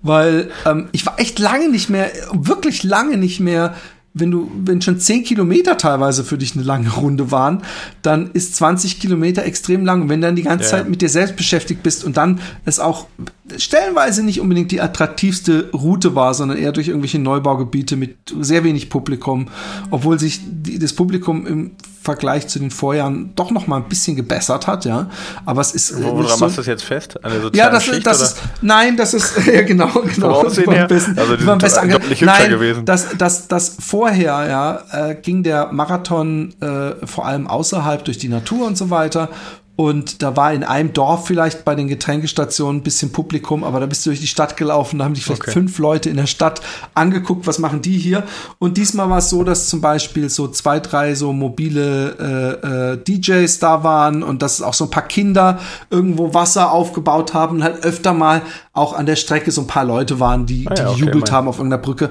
Weil ähm, ich war echt lange nicht mehr, wirklich lange nicht mehr wenn du, wenn schon 10 Kilometer teilweise für dich eine lange Runde waren, dann ist 20 Kilometer extrem lang. Und wenn du dann die ganze ja. Zeit mit dir selbst beschäftigt bist und dann es auch stellenweise nicht unbedingt die attraktivste Route war, sondern eher durch irgendwelche Neubaugebiete mit sehr wenig Publikum, obwohl sich die, das Publikum im Vergleich zu den Vorjahren doch noch mal ein bisschen gebessert hat, ja. Aber es ist. Woran so, machst du das jetzt fest? An der ja, das, Schicht, das ist. Nein, das ist. Ja, genau, genau. Das war bisschen, also die sind besser nicht nein, gewesen. Das, das, das vorher, ja, äh, ging der Marathon äh, vor allem außerhalb durch die Natur und so weiter. Und da war in einem Dorf vielleicht bei den Getränkestationen ein bisschen Publikum, aber da bist du durch die Stadt gelaufen, da haben dich vielleicht okay. fünf Leute in der Stadt angeguckt, was machen die hier? Und diesmal war es so, dass zum Beispiel so zwei, drei so mobile äh, äh, DJs da waren und dass auch so ein paar Kinder irgendwo Wasser aufgebaut haben und halt öfter mal auch an der Strecke so ein paar Leute waren, die, ah, ja, die gejubelt okay, haben auf irgendeiner Brücke.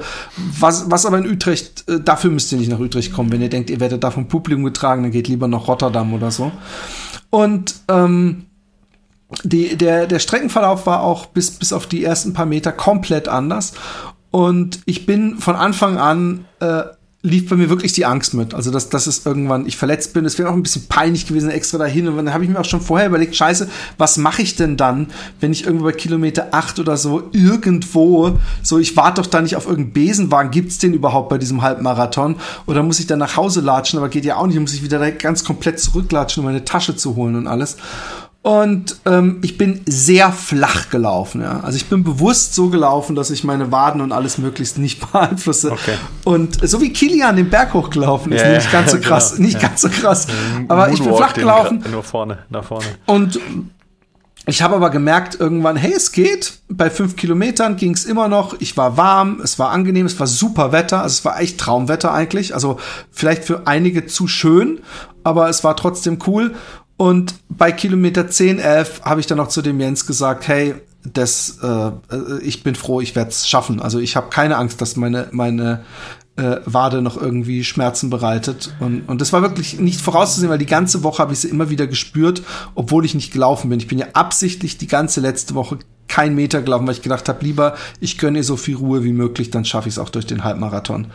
Was, was aber in Utrecht, äh, dafür müsst ihr nicht nach Utrecht kommen. Wenn ihr denkt, ihr werdet da vom Publikum getragen, dann geht lieber nach Rotterdam oder so. Und ähm, die, der, der Streckenverlauf war auch bis, bis auf die ersten paar Meter komplett anders. Und ich bin von Anfang an äh, lief bei mir wirklich die Angst mit. Also, dass, dass es irgendwann ich verletzt bin. Es wäre auch ein bisschen peinlich gewesen, extra dahin. Und dann habe ich mir auch schon vorher überlegt, scheiße, was mache ich denn dann, wenn ich irgendwo bei Kilometer 8 oder so irgendwo, so ich warte doch da nicht auf irgendeinen Besenwagen, gibt's den überhaupt bei diesem Halbmarathon? Oder muss ich dann nach Hause latschen? Aber geht ja auch nicht, muss ich wieder ganz komplett zurücklatschen, um meine Tasche zu holen und alles. Und ähm, ich bin sehr flach gelaufen. Ja. Also ich bin bewusst so gelaufen, dass ich meine Waden und alles möglichst nicht beeinflusse. Okay. Und so wie Kilian den Berg hochgelaufen ist, yeah, nicht ganz so krass, genau. nicht ja. ganz so krass. Aber ich bin flach gelaufen. Nur vorne, nach vorne. Und ich habe aber gemerkt irgendwann, hey, es geht. Bei fünf Kilometern ging es immer noch. Ich war warm, es war angenehm, es war super Wetter. Also es war echt Traumwetter eigentlich. Also vielleicht für einige zu schön, aber es war trotzdem cool. Und bei Kilometer 10, 11 habe ich dann noch zu dem Jens gesagt, hey, das, äh, ich bin froh, ich werde es schaffen. Also ich habe keine Angst, dass meine, meine äh, Wade noch irgendwie Schmerzen bereitet. Und, und das war wirklich nicht vorauszusehen, weil die ganze Woche habe ich sie immer wieder gespürt, obwohl ich nicht gelaufen bin. Ich bin ja absichtlich die ganze letzte Woche kein Meter gelaufen, weil ich gedacht habe, lieber, ich gönne ihr so viel Ruhe wie möglich, dann schaffe ich es auch durch den Halbmarathon.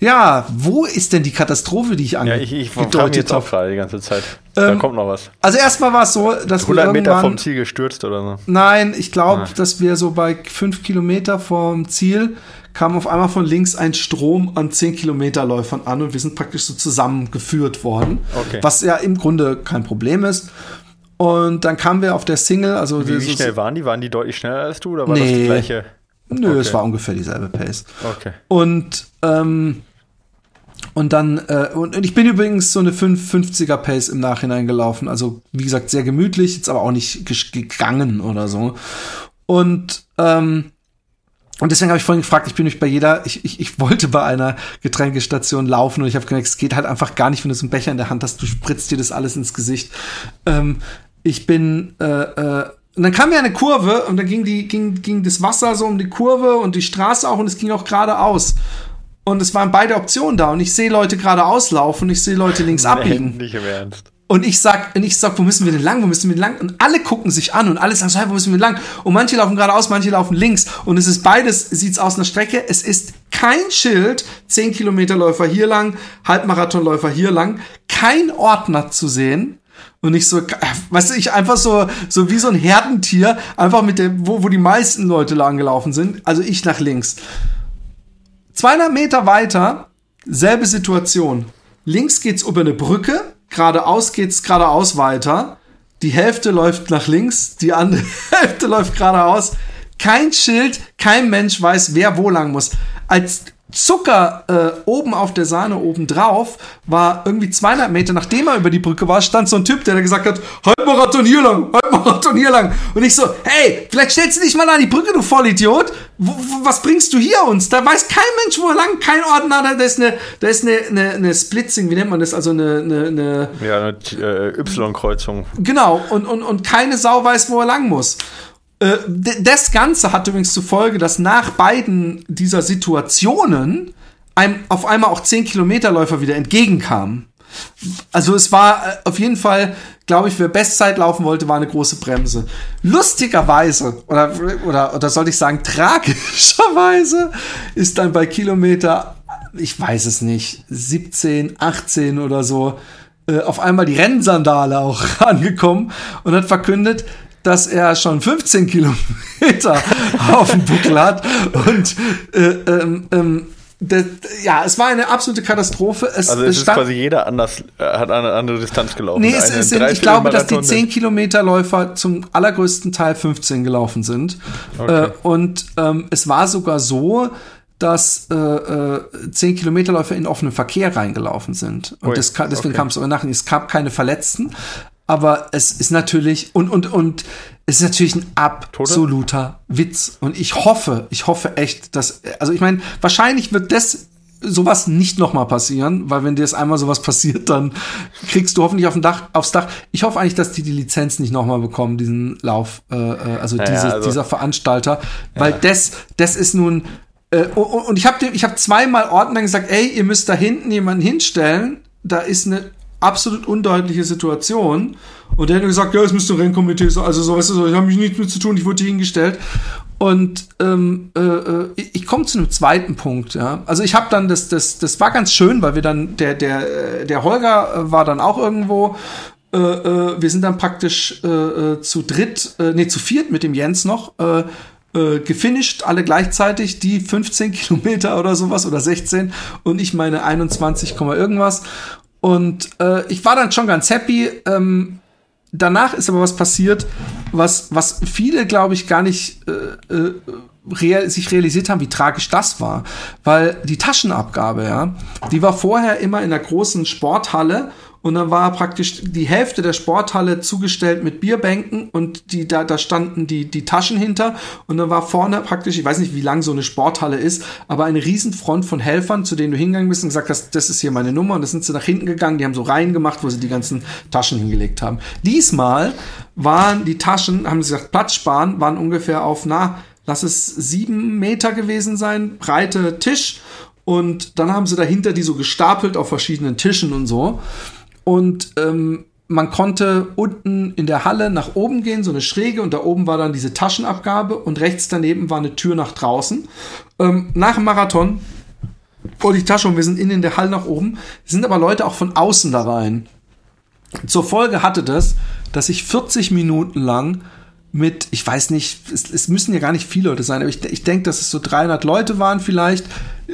Ja, wo ist denn die Katastrophe, die ich angedeutet habe? Ja, ich, ich kam jetzt auch gerade die ganze Zeit. Da ähm, kommt noch was. Also erstmal war es so, dass 100 wir 100 Meter vom Ziel gestürzt oder so. Nein, ich glaube, ah. dass wir so bei fünf Kilometer vom Ziel kam auf einmal von links ein Strom an 10 Kilometer Läufern an und wir sind praktisch so zusammengeführt worden. Okay. Was ja im Grunde kein Problem ist. Und dann kamen wir auf der Single, also wie, wie schnell waren die? Waren die deutlich schneller als du oder war nee. das die gleiche? Nö, okay. es war ungefähr dieselbe Pace. Okay. Und ähm, und dann, äh, und, und ich bin übrigens so eine 550er Pace im Nachhinein gelaufen. Also, wie gesagt, sehr gemütlich, jetzt aber auch nicht gegangen oder so. Und, ähm, und deswegen habe ich vorhin gefragt, ich bin nicht bei jeder, ich, ich, ich wollte bei einer Getränkestation laufen und ich habe gemerkt, es geht halt einfach gar nicht, wenn du so einen Becher in der Hand hast, du spritzt dir das alles ins Gesicht. Ähm, ich bin, äh, äh, und dann kam ja eine Kurve und dann ging die, ging, ging das Wasser so um die Kurve und die Straße auch und es ging auch geradeaus. Und es waren beide Optionen da. Und ich sehe Leute geradeaus laufen, ich sehe Leute links abbiegen. Nicht im Ernst. Und ich sag, und ich sag, wo müssen wir denn lang? Wo müssen wir denn lang? Und alle gucken sich an und alle sagen so, hey, wo müssen wir denn lang? Und manche laufen geradeaus, manche laufen links. Und es ist beides, sieht's aus einer Strecke. Es ist kein Schild, 10 Kilometer Läufer hier lang, Halbmarathonläufer hier lang, kein Ordner zu sehen. Und nicht so, du, ich einfach so, so wie so ein Herdentier, einfach mit dem, wo, wo die meisten Leute lang gelaufen sind. Also ich nach links. 200 Meter weiter, selbe Situation. Links geht's über eine Brücke, geradeaus geht's geradeaus weiter. Die Hälfte läuft nach links, die andere Hälfte läuft geradeaus. Kein Schild, kein Mensch weiß, wer wo lang muss. Als Zucker äh, oben auf der Sahne oben drauf war irgendwie 200 Meter, nachdem er über die Brücke war, stand so ein Typ, der gesagt hat, Halbmarathon hier lang, Halbmarathon hier lang. Und ich so, hey, vielleicht stellst du dich mal an die Brücke, du Vollidiot. W was bringst du hier uns? Da weiß kein Mensch, wo er lang, kein Ordner, da ist eine, da ist eine, eine, eine Splitzing, wie nennt man das? Also eine, eine, eine ja, eine äh, Y-Kreuzung. Genau, und, und, und keine Sau weiß, wo er lang muss. Äh, das Ganze hat übrigens zur Folge, dass nach beiden dieser Situationen einem auf einmal auch 10 Kilometerläufer wieder entgegenkamen. Also es war äh, auf jeden Fall, glaube ich, wer Bestzeit laufen wollte, war eine große Bremse. Lustigerweise, oder, oder, oder sollte ich sagen, tragischerweise ist dann bei Kilometer, ich weiß es nicht, 17, 18 oder so, äh, auf einmal die Rennsandale auch angekommen und hat verkündet, dass er schon 15 Kilometer auf dem Buckel hat und äh, ähm, ähm, das, ja, es war eine absolute Katastrophe. Es, also es, es ist quasi jeder anders, äh, hat eine andere Distanz gelaufen. Nee, es, es sind, ich glaube, dass die 10 Kilometer Läufer zum allergrößten Teil 15 gelaufen sind. Okay. Äh, und ähm, es war sogar so, dass äh, äh, 10 Kilometerläufer in offenen Verkehr reingelaufen sind. Und das, deswegen okay. kam es sogar nach. Es gab keine Verletzten, aber es ist natürlich und und und es ist natürlich ein absoluter Tote? Witz und ich hoffe, ich hoffe echt, dass also ich meine, wahrscheinlich wird das sowas nicht nochmal passieren, weil wenn dir das einmal sowas passiert, dann kriegst du hoffentlich auf dem Dach, aufs Dach. Ich hoffe eigentlich, dass die die Lizenz nicht nochmal bekommen, diesen Lauf, äh, äh also, ja, diese, also dieser Veranstalter, weil ja. das, das ist nun äh, und ich habe ich habe zweimal Ordnern gesagt, ey, ihr müsst da hinten jemanden hinstellen, da ist eine absolut undeutliche Situation. Und der hat gesagt, ja, es müsste ein Rennkomitee sein. Also so, weißt du, so, ich habe mich nichts mit zu tun, ich wurde hier hingestellt. Und ähm, äh, äh ich komme zu einem zweiten Punkt. Ja, also ich habe dann das, das, das war ganz schön, weil wir dann der der äh, der Holger äh, war dann auch irgendwo. Äh, äh, wir sind dann praktisch äh, zu dritt, äh, nee zu viert mit dem Jens noch. Äh, äh, gefinisht, alle gleichzeitig, die 15 Kilometer oder sowas oder 16 und ich meine 21, irgendwas. Und äh, ich war dann schon ganz happy. Ähm, danach ist aber was passiert, was, was viele, glaube ich, gar nicht äh, äh, real, sich realisiert haben, wie tragisch das war. Weil die Taschenabgabe, ja, die war vorher immer in der großen Sporthalle und dann war praktisch die Hälfte der Sporthalle zugestellt mit Bierbänken und die, da, da standen die, die Taschen hinter und dann war vorne praktisch, ich weiß nicht, wie lang so eine Sporthalle ist, aber eine Riesenfront von Helfern, zu denen du hingegangen bist und gesagt hast, das ist hier meine Nummer und das sind sie nach hinten gegangen, die haben so Reihen gemacht, wo sie die ganzen Taschen hingelegt haben. Diesmal waren die Taschen, haben sie gesagt, Platz sparen, waren ungefähr auf, na, lass es sieben Meter gewesen sein, breite Tisch und dann haben sie dahinter die so gestapelt auf verschiedenen Tischen und so. Und ähm, man konnte unten in der Halle nach oben gehen, so eine Schräge, und da oben war dann diese Taschenabgabe und rechts daneben war eine Tür nach draußen. Ähm, nach dem Marathon vor die Tasche und wir sind innen in der Halle nach oben, sind aber Leute auch von außen da rein. Zur Folge hatte das, dass ich 40 Minuten lang mit, ich weiß nicht, es, es müssen ja gar nicht viele Leute sein, aber ich, ich denke, dass es so 300 Leute waren vielleicht,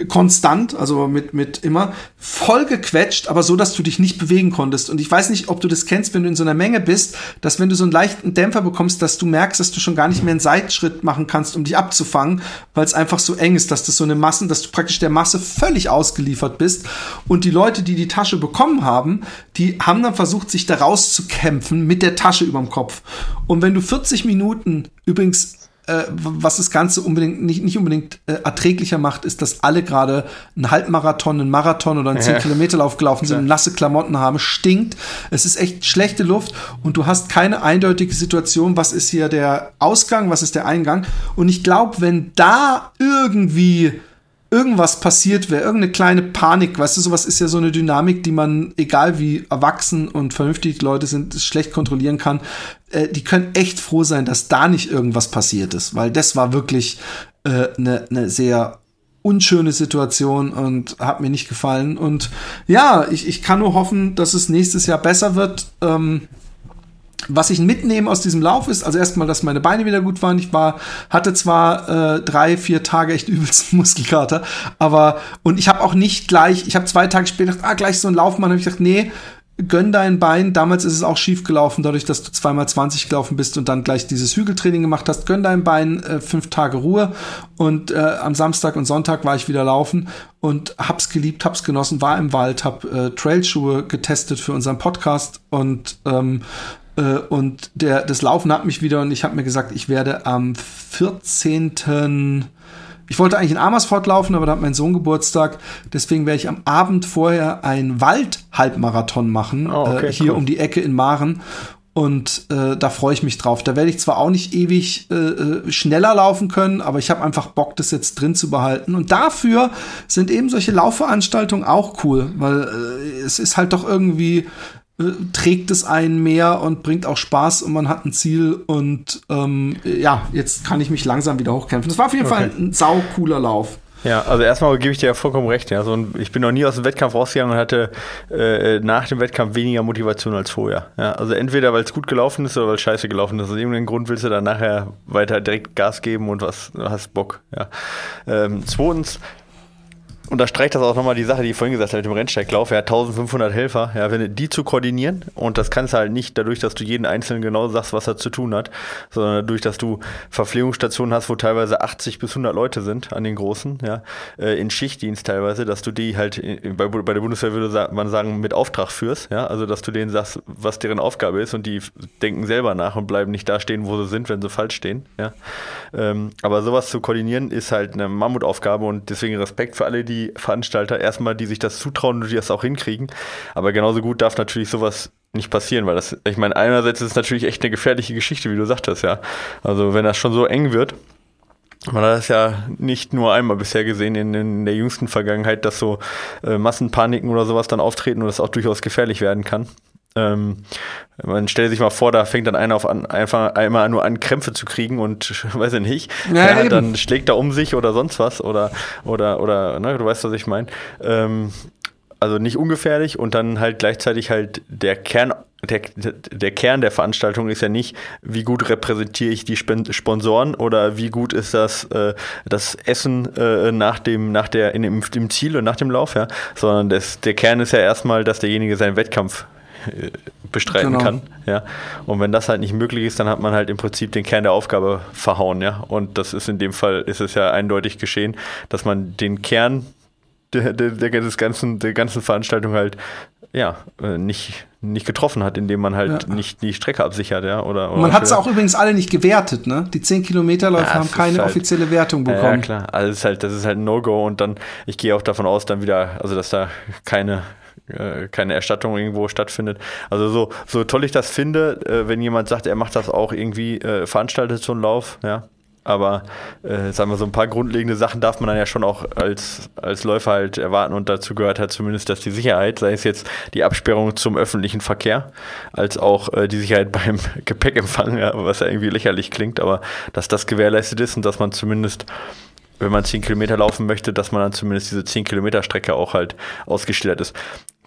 konstant, also mit, mit immer voll gequetscht, aber so, dass du dich nicht bewegen konntest. Und ich weiß nicht, ob du das kennst, wenn du in so einer Menge bist, dass wenn du so einen leichten Dämpfer bekommst, dass du merkst, dass du schon gar nicht mehr einen Seitschritt machen kannst, um dich abzufangen, weil es einfach so eng ist, dass das so eine Massen, dass du praktisch der Masse völlig ausgeliefert bist. Und die Leute, die die Tasche bekommen haben, die haben dann versucht, sich da rauszukämpfen mit der Tasche überm Kopf. Und wenn du 40 Minuten übrigens äh, was das Ganze unbedingt nicht, nicht unbedingt äh, erträglicher macht, ist, dass alle gerade einen Halbmarathon, einen Marathon oder einen 10 Kilometer Lauf gelaufen sind, ja. nasse Klamotten haben, stinkt. Es ist echt schlechte Luft und du hast keine eindeutige Situation, was ist hier der Ausgang, was ist der Eingang. Und ich glaube, wenn da irgendwie irgendwas passiert wäre, irgendeine kleine Panik, weißt du, sowas ist ja so eine Dynamik, die man, egal wie erwachsen und vernünftig Leute sind, schlecht kontrollieren kann. Äh, die können echt froh sein, dass da nicht irgendwas passiert ist, weil das war wirklich eine äh, ne, ne sehr unschöne Situation und hat mir nicht gefallen. Und ja, ich, ich kann nur hoffen, dass es nächstes Jahr besser wird. Ähm, was ich mitnehme aus diesem Lauf ist, also erstmal, dass meine Beine wieder gut waren. Ich war, hatte zwar äh, drei, vier Tage echt übelsten Muskelkater, aber und ich habe auch nicht gleich, ich habe zwei Tage später gedacht, ah, gleich so ein Laufmann, habe ich gedacht, nee, gönn dein Bein. Damals ist es auch schief gelaufen, dadurch, dass du zweimal 20 gelaufen bist und dann gleich dieses Hügeltraining gemacht hast. Gönn dein Bein, äh, fünf Tage Ruhe. Und äh, am Samstag und Sonntag war ich wieder laufen und hab's geliebt, hab's genossen, war im Wald, hab äh, Trailschuhe getestet für unseren Podcast und ähm, äh, und der, das Laufen hat mich wieder und ich habe mir gesagt, ich werde am 14. Ich wollte eigentlich in Amersfoort laufen, aber da hat mein Sohn Geburtstag. Deswegen werde ich am Abend vorher einen Wald-Halbmarathon machen, oh, okay, äh, hier cool. um die Ecke in Maren. Und äh, da freue ich mich drauf. Da werde ich zwar auch nicht ewig äh, äh schneller laufen können, aber ich habe einfach Bock, das jetzt drin zu behalten. Und dafür sind eben solche Laufveranstaltungen auch cool, weil äh, es ist halt doch irgendwie trägt es einen mehr und bringt auch Spaß und man hat ein Ziel und ähm, ja, jetzt kann ich mich langsam wieder hochkämpfen. Das war auf jeden okay. Fall ein sau cooler Lauf. Ja, also erstmal gebe ich dir ja vollkommen recht. Ja. So ich bin noch nie aus dem Wettkampf rausgegangen und hatte äh, nach dem Wettkampf weniger Motivation als vorher. Ja. Also entweder weil es gut gelaufen ist oder weil es scheiße gelaufen ist. Aus irgendeinem Grund willst du dann nachher weiter direkt Gas geben und was hast Bock. Ja. Ähm, zweitens, unterstreicht das auch nochmal die Sache, die ich vorhin gesagt habe mit dem Rennsteiglauf. Ja, 1500 Helfer, ja, wenn die zu koordinieren und das kannst du halt nicht dadurch, dass du jeden Einzelnen genau sagst, was er zu tun hat, sondern dadurch, dass du Verpflegungsstationen hast, wo teilweise 80 bis 100 Leute sind an den großen, ja, äh, in Schichtdienst teilweise, dass du die halt bei, bei der Bundeswehr würde man sagen mit Auftrag führst, ja, also dass du denen sagst, was deren Aufgabe ist und die denken selber nach und bleiben nicht da stehen, wo sie sind, wenn sie falsch stehen, ja. Ähm, aber sowas zu koordinieren ist halt eine Mammutaufgabe und deswegen Respekt für alle die Veranstalter, erstmal, die sich das zutrauen und die das auch hinkriegen. Aber genauso gut darf natürlich sowas nicht passieren, weil das, ich meine, einerseits ist es natürlich echt eine gefährliche Geschichte, wie du sagtest, ja. Also wenn das schon so eng wird, man hat das ja nicht nur einmal bisher gesehen in, in der jüngsten Vergangenheit, dass so äh, Massenpaniken oder sowas dann auftreten und das auch durchaus gefährlich werden kann. Ähm, man stellt sich mal vor, da fängt dann einer auf an, einfach einmal nur an, Krämpfe zu kriegen und weiß ich nicht. Ja, ja, dann schlägt er um sich oder sonst was oder oder oder ne, du weißt, was ich meine. Ähm, also nicht ungefährlich und dann halt gleichzeitig halt der Kern der, der Kern der Veranstaltung ist ja nicht, wie gut repräsentiere ich die Sponsoren oder wie gut ist das, äh, das Essen äh, nach dem, nach der, in dem, im Ziel und nach dem Lauf, ja, sondern das, der Kern ist ja erstmal, dass derjenige seinen Wettkampf bestreiten genau. kann. Ja. Und wenn das halt nicht möglich ist, dann hat man halt im Prinzip den Kern der Aufgabe verhauen, ja. Und das ist in dem Fall ist es ja eindeutig geschehen, dass man den Kern der, der, der, des ganzen, der ganzen Veranstaltung halt ja, äh, nicht, nicht getroffen hat, indem man halt ja. nicht die Strecke absichert, ja. Oder, oder man hat es auch übrigens alle nicht gewertet, ne? Die 10 Kilometerläufer ja, haben keine halt, offizielle Wertung bekommen. Ja, klar. Also das ist halt, das ist halt ein No-Go und dann, ich gehe auch davon aus, dann wieder, also dass da keine äh, keine Erstattung irgendwo stattfindet. Also so, so toll ich das finde, äh, wenn jemand sagt, er macht das auch irgendwie, äh, veranstaltet so einen Lauf, ja, aber äh, sagen wir so ein paar grundlegende Sachen darf man dann ja schon auch als, als Läufer halt erwarten und dazu gehört halt zumindest, dass die Sicherheit, sei es jetzt die Absperrung zum öffentlichen Verkehr, als auch äh, die Sicherheit beim Gepäckempfang, ja, was ja irgendwie lächerlich klingt, aber dass das gewährleistet ist und dass man zumindest wenn man 10 Kilometer laufen möchte, dass man dann zumindest diese 10 Kilometer Strecke auch halt ausgestellt ist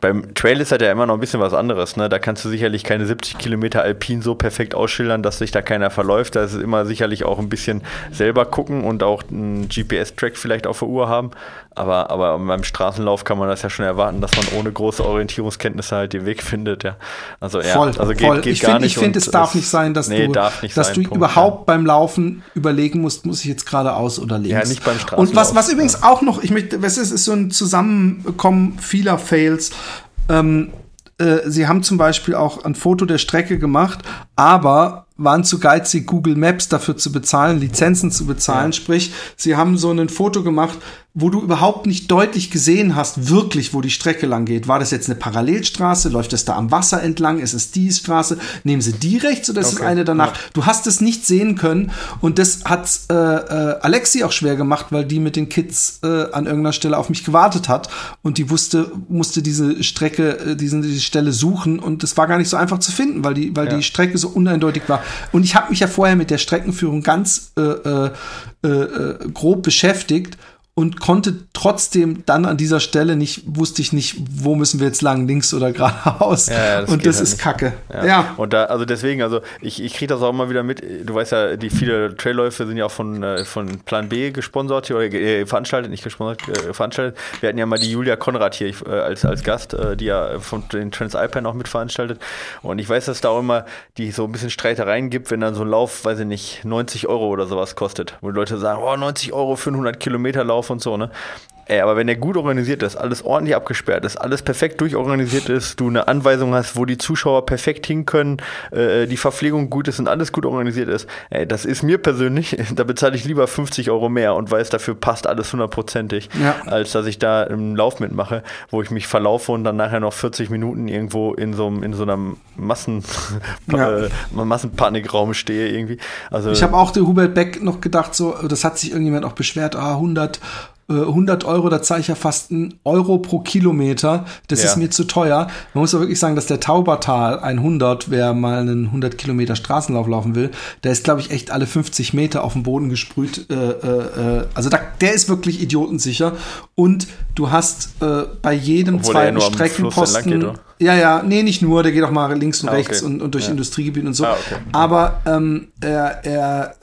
beim Trail ist halt ja immer noch ein bisschen was anderes. Ne? Da kannst du sicherlich keine 70 Kilometer Alpin so perfekt ausschildern, dass sich da keiner verläuft. Da ist es immer sicherlich auch ein bisschen selber gucken und auch einen GPS-Track vielleicht auf der Uhr haben. Aber, aber beim Straßenlauf kann man das ja schon erwarten, dass man ohne große Orientierungskenntnisse halt den Weg findet. Ja. Also, ja, voll, also geht, voll. geht ich gar find, nicht. Ich finde, es darf nicht sein, dass nee, du, dass sein, du Punkt, überhaupt ja. beim Laufen überlegen musst, muss ich jetzt geradeaus oder links. Ja, nicht beim Straßenlauf. Und was, was übrigens auch noch, ich möchte, was ist, ist so ein Zusammenkommen vieler Fails. Ähm, äh, sie haben zum Beispiel auch ein Foto der Strecke gemacht, aber waren zu geizig, Google Maps dafür zu bezahlen, Lizenzen zu bezahlen. Ja. Sprich, sie haben so ein Foto gemacht, wo du überhaupt nicht deutlich gesehen hast, wirklich, wo die Strecke lang geht. War das jetzt eine Parallelstraße? Läuft es da am Wasser entlang? Ist es die Straße? Nehmen sie die rechts oder ist okay. es eine danach? Ja. Du hast es nicht sehen können und das hat äh, äh, Alexi auch schwer gemacht, weil die mit den Kids äh, an irgendeiner Stelle auf mich gewartet hat und die wusste, musste diese Strecke, äh, diesen, diese Stelle suchen und es war gar nicht so einfach zu finden, weil die, weil ja. die Strecke so uneindeutig war. Und ich habe mich ja vorher mit der Streckenführung ganz äh, äh, äh, äh grob beschäftigt und konnte trotzdem dann an dieser Stelle nicht, wusste ich nicht, wo müssen wir jetzt lang, links oder geradeaus. Ja, ja, das und das halt ist nicht. Kacke. Ja. ja. Und da, also deswegen, also ich, ich kriege das auch immer wieder mit. Du weißt ja, die viele Trailläufe sind ja auch von, äh, von Plan B gesponsert oder äh, veranstaltet, nicht gesponsert, äh, veranstaltet. Wir hatten ja mal die Julia Konrad hier äh, als, als Gast, äh, die ja von den Transalpine auch mitveranstaltet. Und ich weiß, dass da auch immer die so ein bisschen Streitereien gibt, wenn dann so ein Lauf, weiß ich nicht, 90 Euro oder sowas kostet. Wo die Leute sagen, oh, 90 Euro für einen 100 Kilometer Lauf und so, ne? Ey, aber wenn der gut organisiert ist, alles ordentlich abgesperrt ist, alles perfekt durchorganisiert ist, du eine Anweisung hast, wo die Zuschauer perfekt hin können, äh, die Verpflegung gut ist und alles gut organisiert ist, ey, das ist mir persönlich, da bezahle ich lieber 50 Euro mehr und weiß, dafür passt alles hundertprozentig, ja. als dass ich da im Lauf mitmache, wo ich mich verlaufe und dann nachher noch 40 Minuten irgendwo in so, in so einer Massen, ja. äh, Massenpanikraum stehe irgendwie. Also, ich habe auch der Hubert Beck noch gedacht, so, das hat sich irgendjemand auch beschwert, ah, 100 100 äh, Euro, da zahle ich ja fast einen Euro pro Kilometer. Das ja. ist mir zu teuer. Man muss ja wirklich sagen, dass der Taubertal 100, wer mal einen 100 Kilometer Straßenlauf laufen will, der ist, glaube ich, echt alle 50 Meter auf den Boden gesprüht. Äh, äh, äh, also da, der ist wirklich idiotensicher. Und du hast äh, bei jedem Obwohl zweiten Streckenposten Ja, ja, nee, nicht nur, der geht auch mal links und Ah, rechts okay. und, und durch Ja. Industriegebiete und so. Ah, okay. Aber ähm, er, er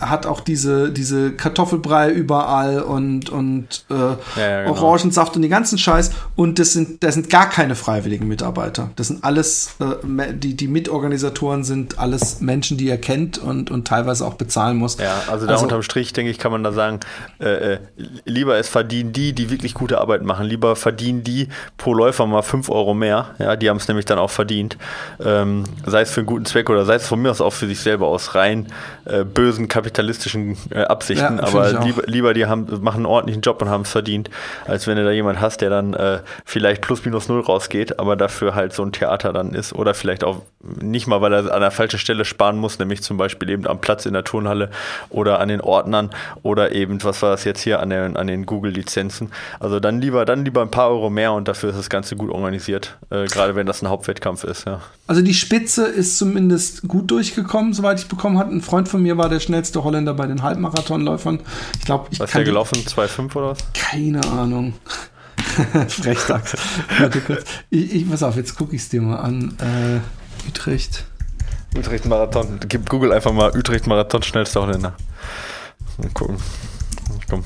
äh, hat auch diese, diese Kartoffelbrei überall und, und äh, ja, genau. Orangensaft und den ganzen Scheiß. Und das sind, das sind gar keine freiwilligen Mitarbeiter. Das sind alles, äh, die, die Mitorganisatoren sind alles Menschen, die er kennt und, und teilweise auch bezahlen muss. Ja, also da unterm Strich, denke ich, kann man da sagen, äh, äh, lieber es verdienen die, die wirklich gute Arbeit machen. Lieber verdienen die pro Läufer mal 5 Euro mehr. Ja, die haben es nämlich dann auch verdient. Ähm, sei es für einen guten Zweck oder sei es von mir aus auch für sich selber aus rein äh, bösen kapitalistischen äh, Absichten. Ja, Aber lieber, lieber die haben, machen einen ordentlichen Job und haben es verdient, als wenn du da jemand hast, der dann äh, vielleicht plus minus null rausgeht, aber dafür halt so ein Theater dann ist. Oder vielleicht auch nicht mal, weil er an der falschen Stelle sparen muss, nämlich zum Beispiel eben am Platz in der Turnhalle oder an den Ordnern oder eben, was war das jetzt hier, an den, an den Google-Lizenzen. Also dann lieber, dann lieber ein paar Euro mehr und dafür ist das Ganze gut organisiert, äh, gerade wenn das ein Hauptwettkampf ist, ja. Also die Spitze ist zumindest gut durchgekommen, soweit ich bekommen hatte. Ein Freund von mir war der schnellste Holländer bei den Halbmarathonläufern. Ich glaube, ich Was ist der gelaufen? 2,5 oder was? Keine Ahnung. Frechdachs. Warte kurz. Ich, ich, pass auf, jetzt gucke ich es dir mal an. Äh, Utrecht. Utrecht-Marathon. Gib Google einfach mal Utrecht-Marathon schnellster Holländer. Mal gucken. Komm.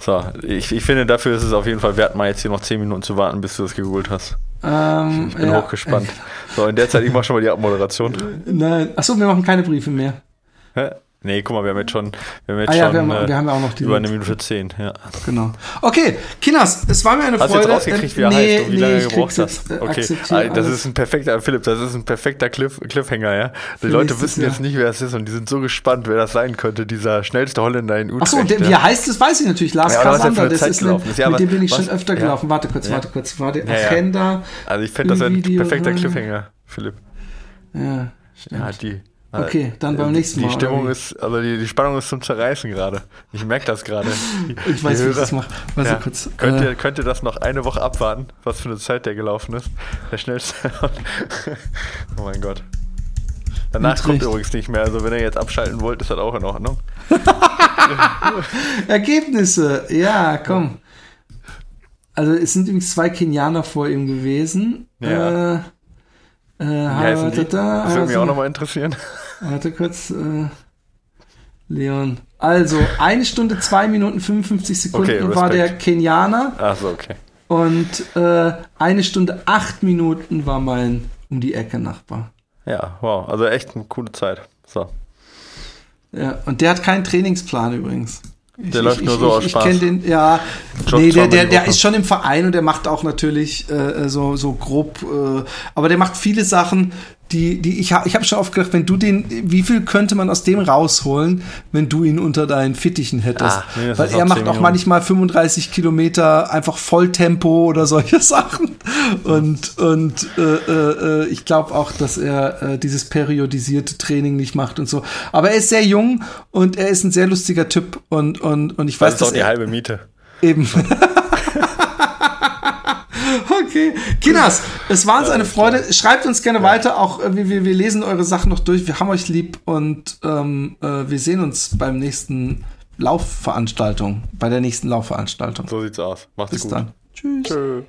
So, ich, ich finde, dafür ist es auf jeden Fall wert, mal jetzt hier noch 10 Minuten zu warten, bis du das gegoogelt hast. Ähm, Ich bin ja, hochgespannt. So, in der Zeit, ich mache schon mal die Abmoderation. Nein. Achso, wir machen keine Briefe mehr. Hä? Nee, guck mal, wir haben jetzt schon, wir haben jetzt Ah ja, schon wir haben, äh, wir haben ja auch noch die. über eine Minute 10. Ja. Genau. Okay, Kinas, es war mir eine Hast du Freude. jetzt rausgekriegt, wie er Äh, heißt und wie lange ich du gebraucht hast? äh, Okay, Ah, das alles. ist ein perfekter, Philipp, das ist ein perfekter Cliff, Cliffhanger, ja. Die Für Leute wissen Jahr. jetzt nicht, wer es ist und die sind so gespannt, wer das sein könnte, dieser schnellste Holländer in Utrecht. Achso, der, wie er heißt, das weiß ich natürlich. Lars Ja, er eine das ist, ein. Ja, mit dem bin ich schon was- öfter ja. gelaufen. Warte kurz, warte kurz. Warte, ja. Agenda. Also ich finde, das ein perfekter Cliffhanger, Philipp. Ja, stimmt. Ja, die. Okay, dann beim nächsten Mal, Die Stimmung ist, also die, die Spannung ist zum Zerreißen gerade. Ich merke das gerade. Ich weiß, die wie ich Hörer- das mache. Warte Ja. kurz. Könnt, Äh, ihr, könnt ihr das noch eine Woche abwarten, was für eine Zeit der gelaufen ist? Der schnellste. oh mein Gott. Danach kommt Utrecht. übrigens nicht mehr. Also wenn ihr jetzt abschalten wollt, ist das auch in Ordnung. Ergebnisse, ja, komm. Also es sind übrigens zwei Kenianer vor ihm gewesen. Ja. Äh, äh, da, Das würde mich auch nochmal interessieren. Warte kurz, äh, Leon. Also, eine Stunde, zwei Minuten, 55 Sekunden Okay, war der. Kenianer Achso, okay. und äh, eine Stunde, acht Minuten war mein um die Ecke Nachbar. Ja, wow. Also echt eine coole Zeit. So. Ja, und der hat keinen Trainingsplan übrigens. Ich, Der läuft ich, nur ich, so ich, aus Ich Spaß. kenne den, ja. Nee, der, der, der ist schon im Verein und der macht auch natürlich äh, so, so grob, äh, aber der macht viele Sachen, die, die ich habe ich hab schon oft gedacht, wenn du den, wie viel könnte man aus dem rausholen, wenn du ihn unter deinen Fittichen hättest? Ah, mindestens Weil er macht 10 auch Minuten. manchmal 35 Kilometer einfach Volltempo oder solche Sachen. Und, und äh, äh, äh, ich glaube auch, dass er äh, dieses periodisierte Training nicht macht und so. Aber er ist sehr jung und er ist ein sehr lustiger Typ und, und, und ich Das weiß, ist auch dass die er halbe Miete. eben. Okay. Kinas, es war uns eine Freude. Schreibt uns gerne ja. weiter. Auch äh, wir, wir, wir lesen eure Sachen noch durch. Wir haben euch lieb und ähm, äh, wir sehen uns beim nächsten Laufveranstaltung. Bei der nächsten Laufveranstaltung. So sieht's aus. Macht's Bis gut. Bis dann. Tschüss. Tschö.